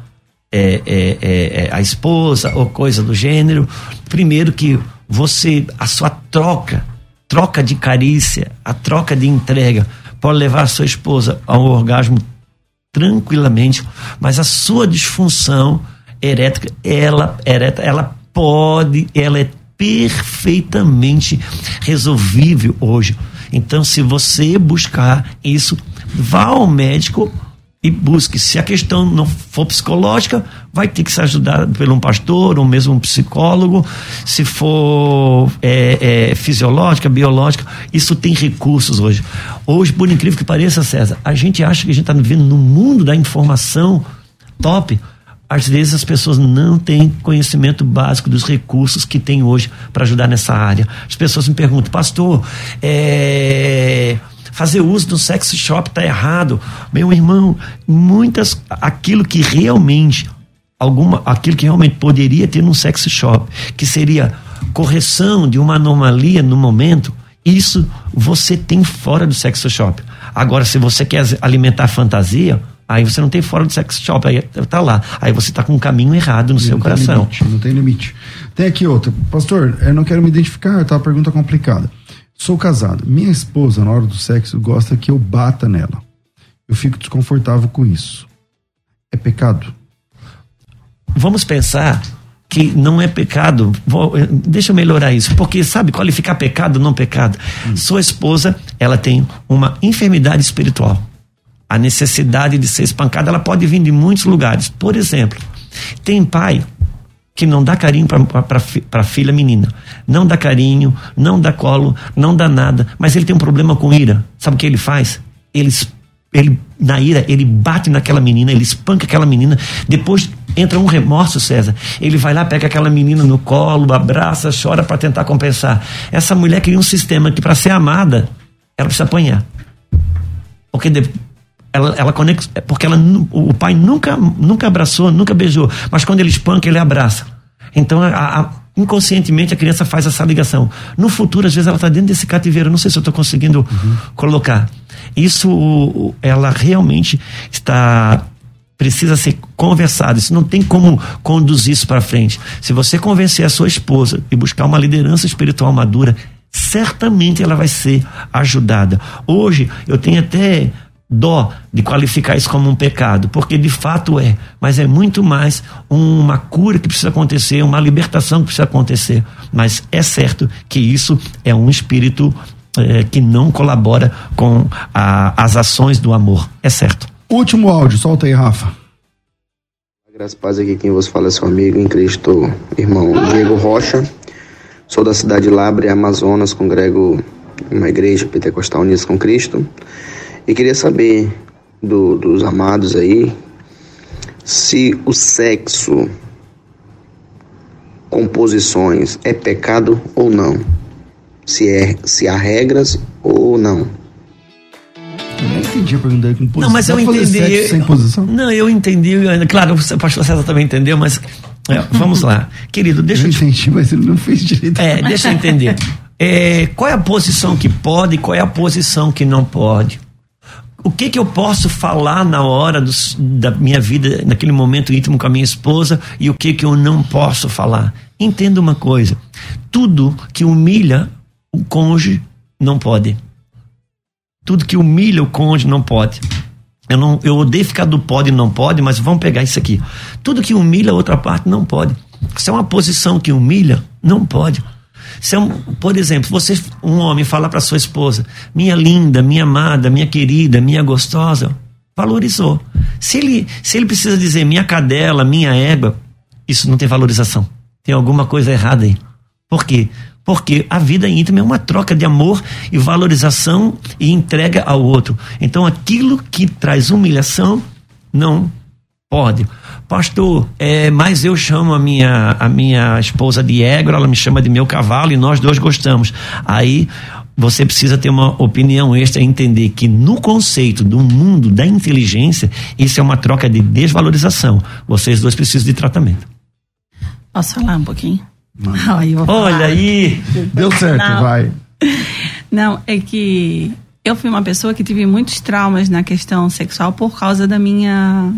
B: é, é, é, é, a esposa ou coisa do gênero. Primeiro que você, a sua troca, troca de carícia, a troca de entrega, pode levar a sua esposa a um orgasmo tranquilamente, mas a sua disfunção erétrica, ela, ereta, ela pode, ela é perfeitamente resolvível hoje. Então, se você buscar isso, vá ao médico e busque. Se a questão não for psicológica, vai ter que ser ajudado por um pastor ou mesmo um psicólogo. Se for é, é, fisiológica, biológica, isso tem recursos hoje. Hoje, por incrível que pareça, César, a gente acha que a gente está vivendo no mundo da informação top. Às vezes as pessoas não têm conhecimento básico dos recursos que tem hoje para ajudar nessa área. As pessoas me perguntam, pastor, é fazer uso do sex shop está errado. Meu irmão, muitas aquilo que realmente alguma aquilo que realmente poderia ter num sex shop, que seria correção de uma anomalia no momento, isso você tem fora do sex shop. Agora, se você quer alimentar fantasia, aí você não tem fora do sex shop, aí tá lá. Aí você tá com um caminho errado no
A: não
B: seu coração.
A: Limite, não tem limite. Tem aqui outra. Pastor, eu não quero me identificar, tá uma pergunta complicada. Sou casado. Minha esposa, na hora do sexo, gosta que eu bata nela. Eu fico desconfortável com isso. É pecado?
B: Vamos pensar que não é pecado. Vou, eh, deixa eu melhorar isso, porque sabe qualificar pecado, não pecado. Hum. Sua esposa, ela tem uma enfermidade espiritual. A necessidade de ser espancada, ela pode vir de muitos lugares. Por exemplo, tem pai que não dá carinho para a filha menina. Não dá carinho, não dá colo, não dá nada. Mas ele tem um problema com ira. Sabe o que ele faz? Ele, ele na ira, ele bate naquela menina, ele espanca aquela menina. Depois entra um remorso, César. Ele vai lá, pega aquela menina no colo, abraça, chora para tentar compensar. Essa mulher cria um sistema que, para ser amada, ela precisa apanhar. Porque de, ela, ela conecta, porque ela, o pai nunca, nunca abraçou, nunca beijou, mas quando ele espanca, ele abraça. Então, a, a, inconscientemente, a criança faz essa ligação. No futuro, às vezes, ela está dentro desse cativeiro. Não sei se eu estou conseguindo uhum. colocar. Isso, ela realmente está precisa ser conversado. Isso não tem como conduzir isso para frente. Se você convencer a sua esposa e buscar uma liderança espiritual madura, certamente ela vai ser ajudada. Hoje eu tenho até dó de qualificar isso como um pecado, porque de fato é, mas é muito mais uma cura que precisa acontecer, uma libertação que precisa acontecer. Mas é certo que isso é um espírito é, que não colabora com a, as ações do amor. É certo.
A: Último áudio, solta aí, Rafa.
I: Graças a paz aqui quem vos fala é seu amigo em Cristo, irmão Diego Rocha. Sou da cidade de Labre, Amazonas, congrego uma igreja pentecostal unida com Cristo. E queria saber do, dos amados aí se o sexo, composições, é pecado ou não. Se, é, se há regras ou não.
A: Eu nem entendi a pergunta com posição.
B: Não, mas eu entendi.
A: Sem posição?
B: Não, eu entendi. Claro, o pastor César também entendeu, mas é, vamos lá. Querido, deixa eu.
A: Eu entendi, mas ele não fez direito.
B: É, deixa eu entender. *laughs* É, qual é a posição que pode e qual é a posição que não pode? O que que eu posso falar na hora da minha vida, naquele momento íntimo com a minha esposa e o que que eu não posso falar? Entenda uma coisa: tudo que humilha o cônjuge não pode. Tudo que humilha o cônjuge não pode. Eu, não, eu odeio ficar do pode e não pode, mas vamos pegar isso aqui. Tudo que humilha a outra parte não pode. Se é uma posição que humilha, não pode. Se um, por exemplo, você, um homem, fala para sua esposa: minha linda, minha amada, minha querida, minha gostosa, valorizou. Se ele, se ele precisa dizer minha cadela, minha égua, isso não tem valorização. Tem alguma coisa errada aí. Por quê? Porque a vida íntima é uma troca de amor e valorização e entrega ao outro. Então aquilo que traz humilhação não pode. Pastor, é, mas eu chamo a minha, a minha esposa de égua, ela me chama de meu cavalo e nós dois gostamos. Aí você precisa ter uma opinião extra e entender que no conceito do mundo da inteligência, isso é uma troca de desvalorização. Vocês dois precisam de tratamento.
C: Posso falar um pouquinho? *laughs*
B: Olha aí!
A: Deu certo, Não. vai. *laughs*
C: Não, é que eu fui uma pessoa que tive muitos traumas na questão sexual por causa da minha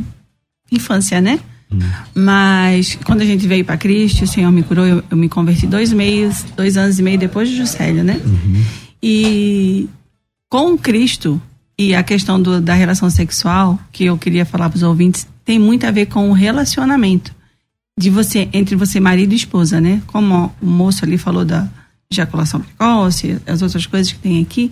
C: infância, né? Hum. Mas quando a gente veio para Cristo, o Senhor me curou, eu, eu, me converti dois meses, dois anos e meio depois de Juscelio, né? Uhum. E com Cristo e a questão do, da relação sexual, que eu queria falar para os ouvintes, tem muito a ver com o relacionamento de você entre você marido e esposa, né? Como o moço ali falou da ejaculação precoce, as outras coisas que tem aqui,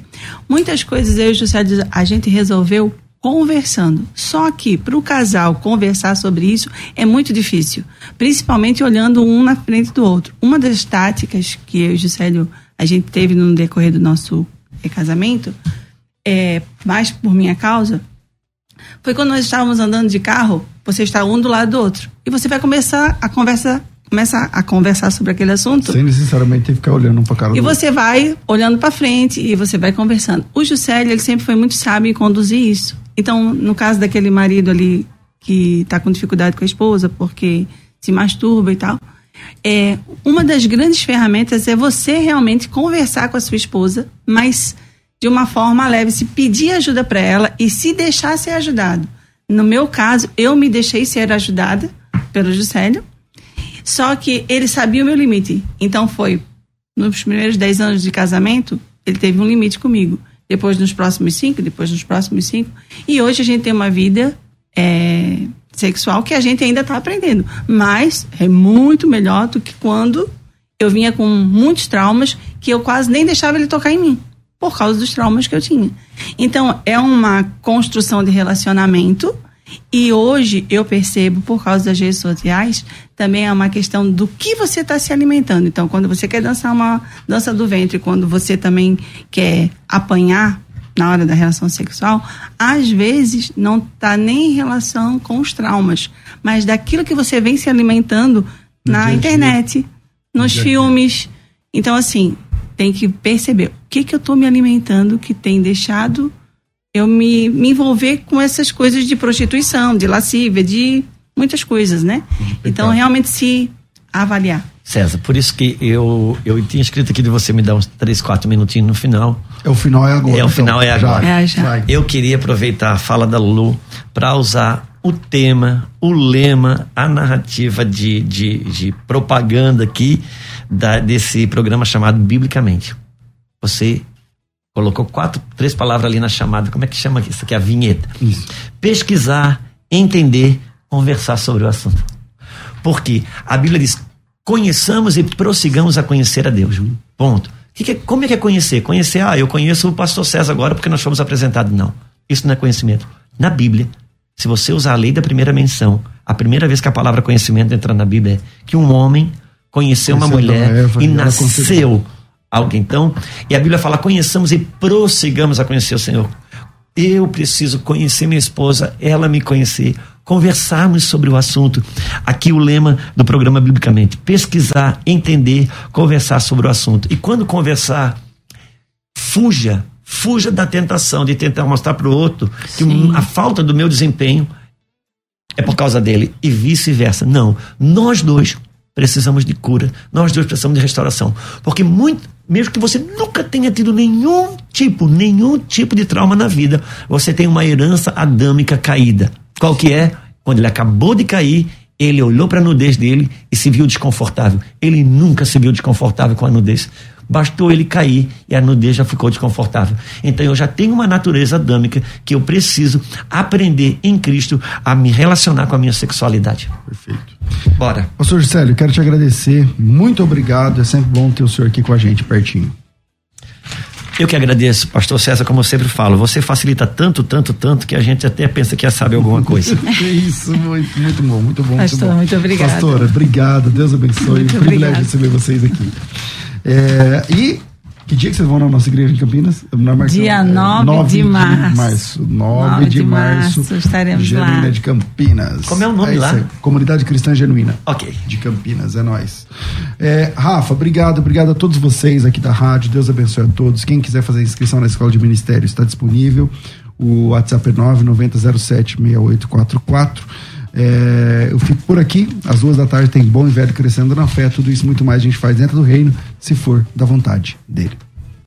C: muitas coisas eu e o José a gente resolveu conversando. Só que para o casal conversar sobre isso é muito difícil, principalmente olhando um na frente do outro. Uma das táticas que eu e o Juscelio a gente teve no decorrer do nosso eh, casamento, é, mais por minha causa, foi quando nós estávamos andando de carro, você está um do lado do outro. E você vai começar a conversa, começa a conversar sobre aquele assunto.
A: Sem necessariamente ter que ficar olhando um para cara
C: E você
A: outro.
C: vai olhando para frente e você vai conversando. O Juscelio, ele sempre foi muito sábio em conduzir isso. Então, no caso daquele marido ali que está com dificuldade com a esposa porque se masturba e tal, é, uma das grandes ferramentas é você realmente conversar com a sua esposa, mas de uma forma leve, se pedir ajuda para ela e se deixar ser ajudado. No meu caso, eu me deixei ser ajudada pelo Juscelio, só que ele sabia o meu limite. Então foi, nos primeiros 10 anos de casamento, ele teve um limite comigo. Depois nos próximos cinco, depois nos próximos cinco. E hoje a gente tem uma vida é, sexual que a gente ainda está aprendendo. Mas é muito melhor do que quando eu vinha com muitos traumas que eu quase nem deixava ele tocar em mim, por causa dos traumas que eu tinha. Então, é uma construção de relacionamento. E hoje eu percebo, por causa das redes sociais, também é uma questão do que você está se alimentando. Então, quando você quer dançar uma dança do ventre, quando você também quer apanhar na hora da relação sexual, às vezes não está nem em relação com os traumas, mas daquilo que você vem se alimentando
A: No
C: na internet, nos filmes. Então, assim, tem que perceber o que, que eu estou me alimentando que tem deixado eu me, me envolver com essas coisas de prostituição, de lascívia, de muitas coisas, né? Então, realmente se avaliar.
B: César, por isso que eu, eu tinha escrito aqui de você me dar uns 3, 4 minutinhos no final.
A: É o final é agora.
B: É, o
A: então.
B: final é agora.
C: É, já.
B: Eu queria aproveitar a fala da Lulu para usar o tema, o lema, a narrativa de, de, de propaganda aqui da, desse programa chamado Biblicamente. Você colocou quatro, três palavras ali na chamada. Como é que chama isso aqui? A vinheta.
A: Isso.
B: Pesquisar, entender, conversar sobre o assunto. Porque a Bíblia diz: conheçamos e prossigamos a conhecer a Deus. Ponto. Que que é- como é que é conhecer? Conhecer, ah, eu conheço o pastor César agora porque nós fomos apresentados. Não. Isso não é conhecimento. Na Bíblia, se você usar a lei da primeira menção, a primeira vez que a palavra conhecimento entra na Bíblia é que um homem conheceu uma
A: Conheceu
B: mulher
A: Eva
B: e nasceu alguém. Então, e a Bíblia fala: conheçamos e prossigamos a conhecer o Senhor. Eu preciso conhecer minha esposa, ela me conhecer, conversarmos sobre o assunto. Aqui o lema do programa Biblicamente: pesquisar, entender, conversar sobre o assunto. E quando conversar, fuja, fuja da tentação de tentar mostrar para o outro que
C: Sim.
B: a falta do meu desempenho é por causa dele e vice-versa. Não, nós dois precisamos de cura, nós dois precisamos de restauração, porque muito, mesmo que você nunca tenha tido nenhum tipo, nenhum tipo de trauma na vida, você tem uma herança adâmica caída. Qual que é? Quando ele acabou de cair, ele olhou para a nudez dele e se viu desconfortável. Ele nunca se viu desconfortável com a nudez. Bastou ele cair e a nudez já ficou desconfortável. Então eu já tenho uma natureza adâmica que eu preciso aprender em Cristo a me relacionar com a minha sexualidade.
A: Perfeito.
B: Bora.
A: Pastor Juscelio, quero te agradecer. Muito obrigado. É sempre bom ter o senhor aqui com a gente pertinho.
B: Eu que agradeço, pastor César, como eu sempre falo, você facilita tanto, tanto, tanto que a gente até pensa que já sabe alguma coisa. *laughs*
A: Isso, muito, muito bom, muito bom.
C: Pastor,
A: muito, bom.
C: muito obrigada.
A: Pastora, obrigado. Deus abençoe.
C: Muito
A: um privilégio receber vocês aqui. É, e que dia que vocês vão na nossa igreja em Campinas? Na Marcelo,
C: Dia
A: é,
C: 9 de março.
A: 9,
C: 9
A: de,
C: de
A: março.
C: março, estaremos
A: Genuína
C: lá.
A: de Campinas.
B: Como é o nome
A: isso
B: lá?
A: aí, Comunidade Cristã Genuína.
B: Ok.
A: De Campinas, é nóis. É, Rafa, obrigado, obrigado a todos vocês aqui da rádio. Deus abençoe a todos. Quem quiser fazer inscrição na Escola de Ministério está disponível. O WhatsApp é 990076844. É, eu fico por aqui. Às duas da tarde tem Bom e Velho Crescendo na Fé. Tudo isso muito mais a gente faz dentro do reino, se for da vontade dele.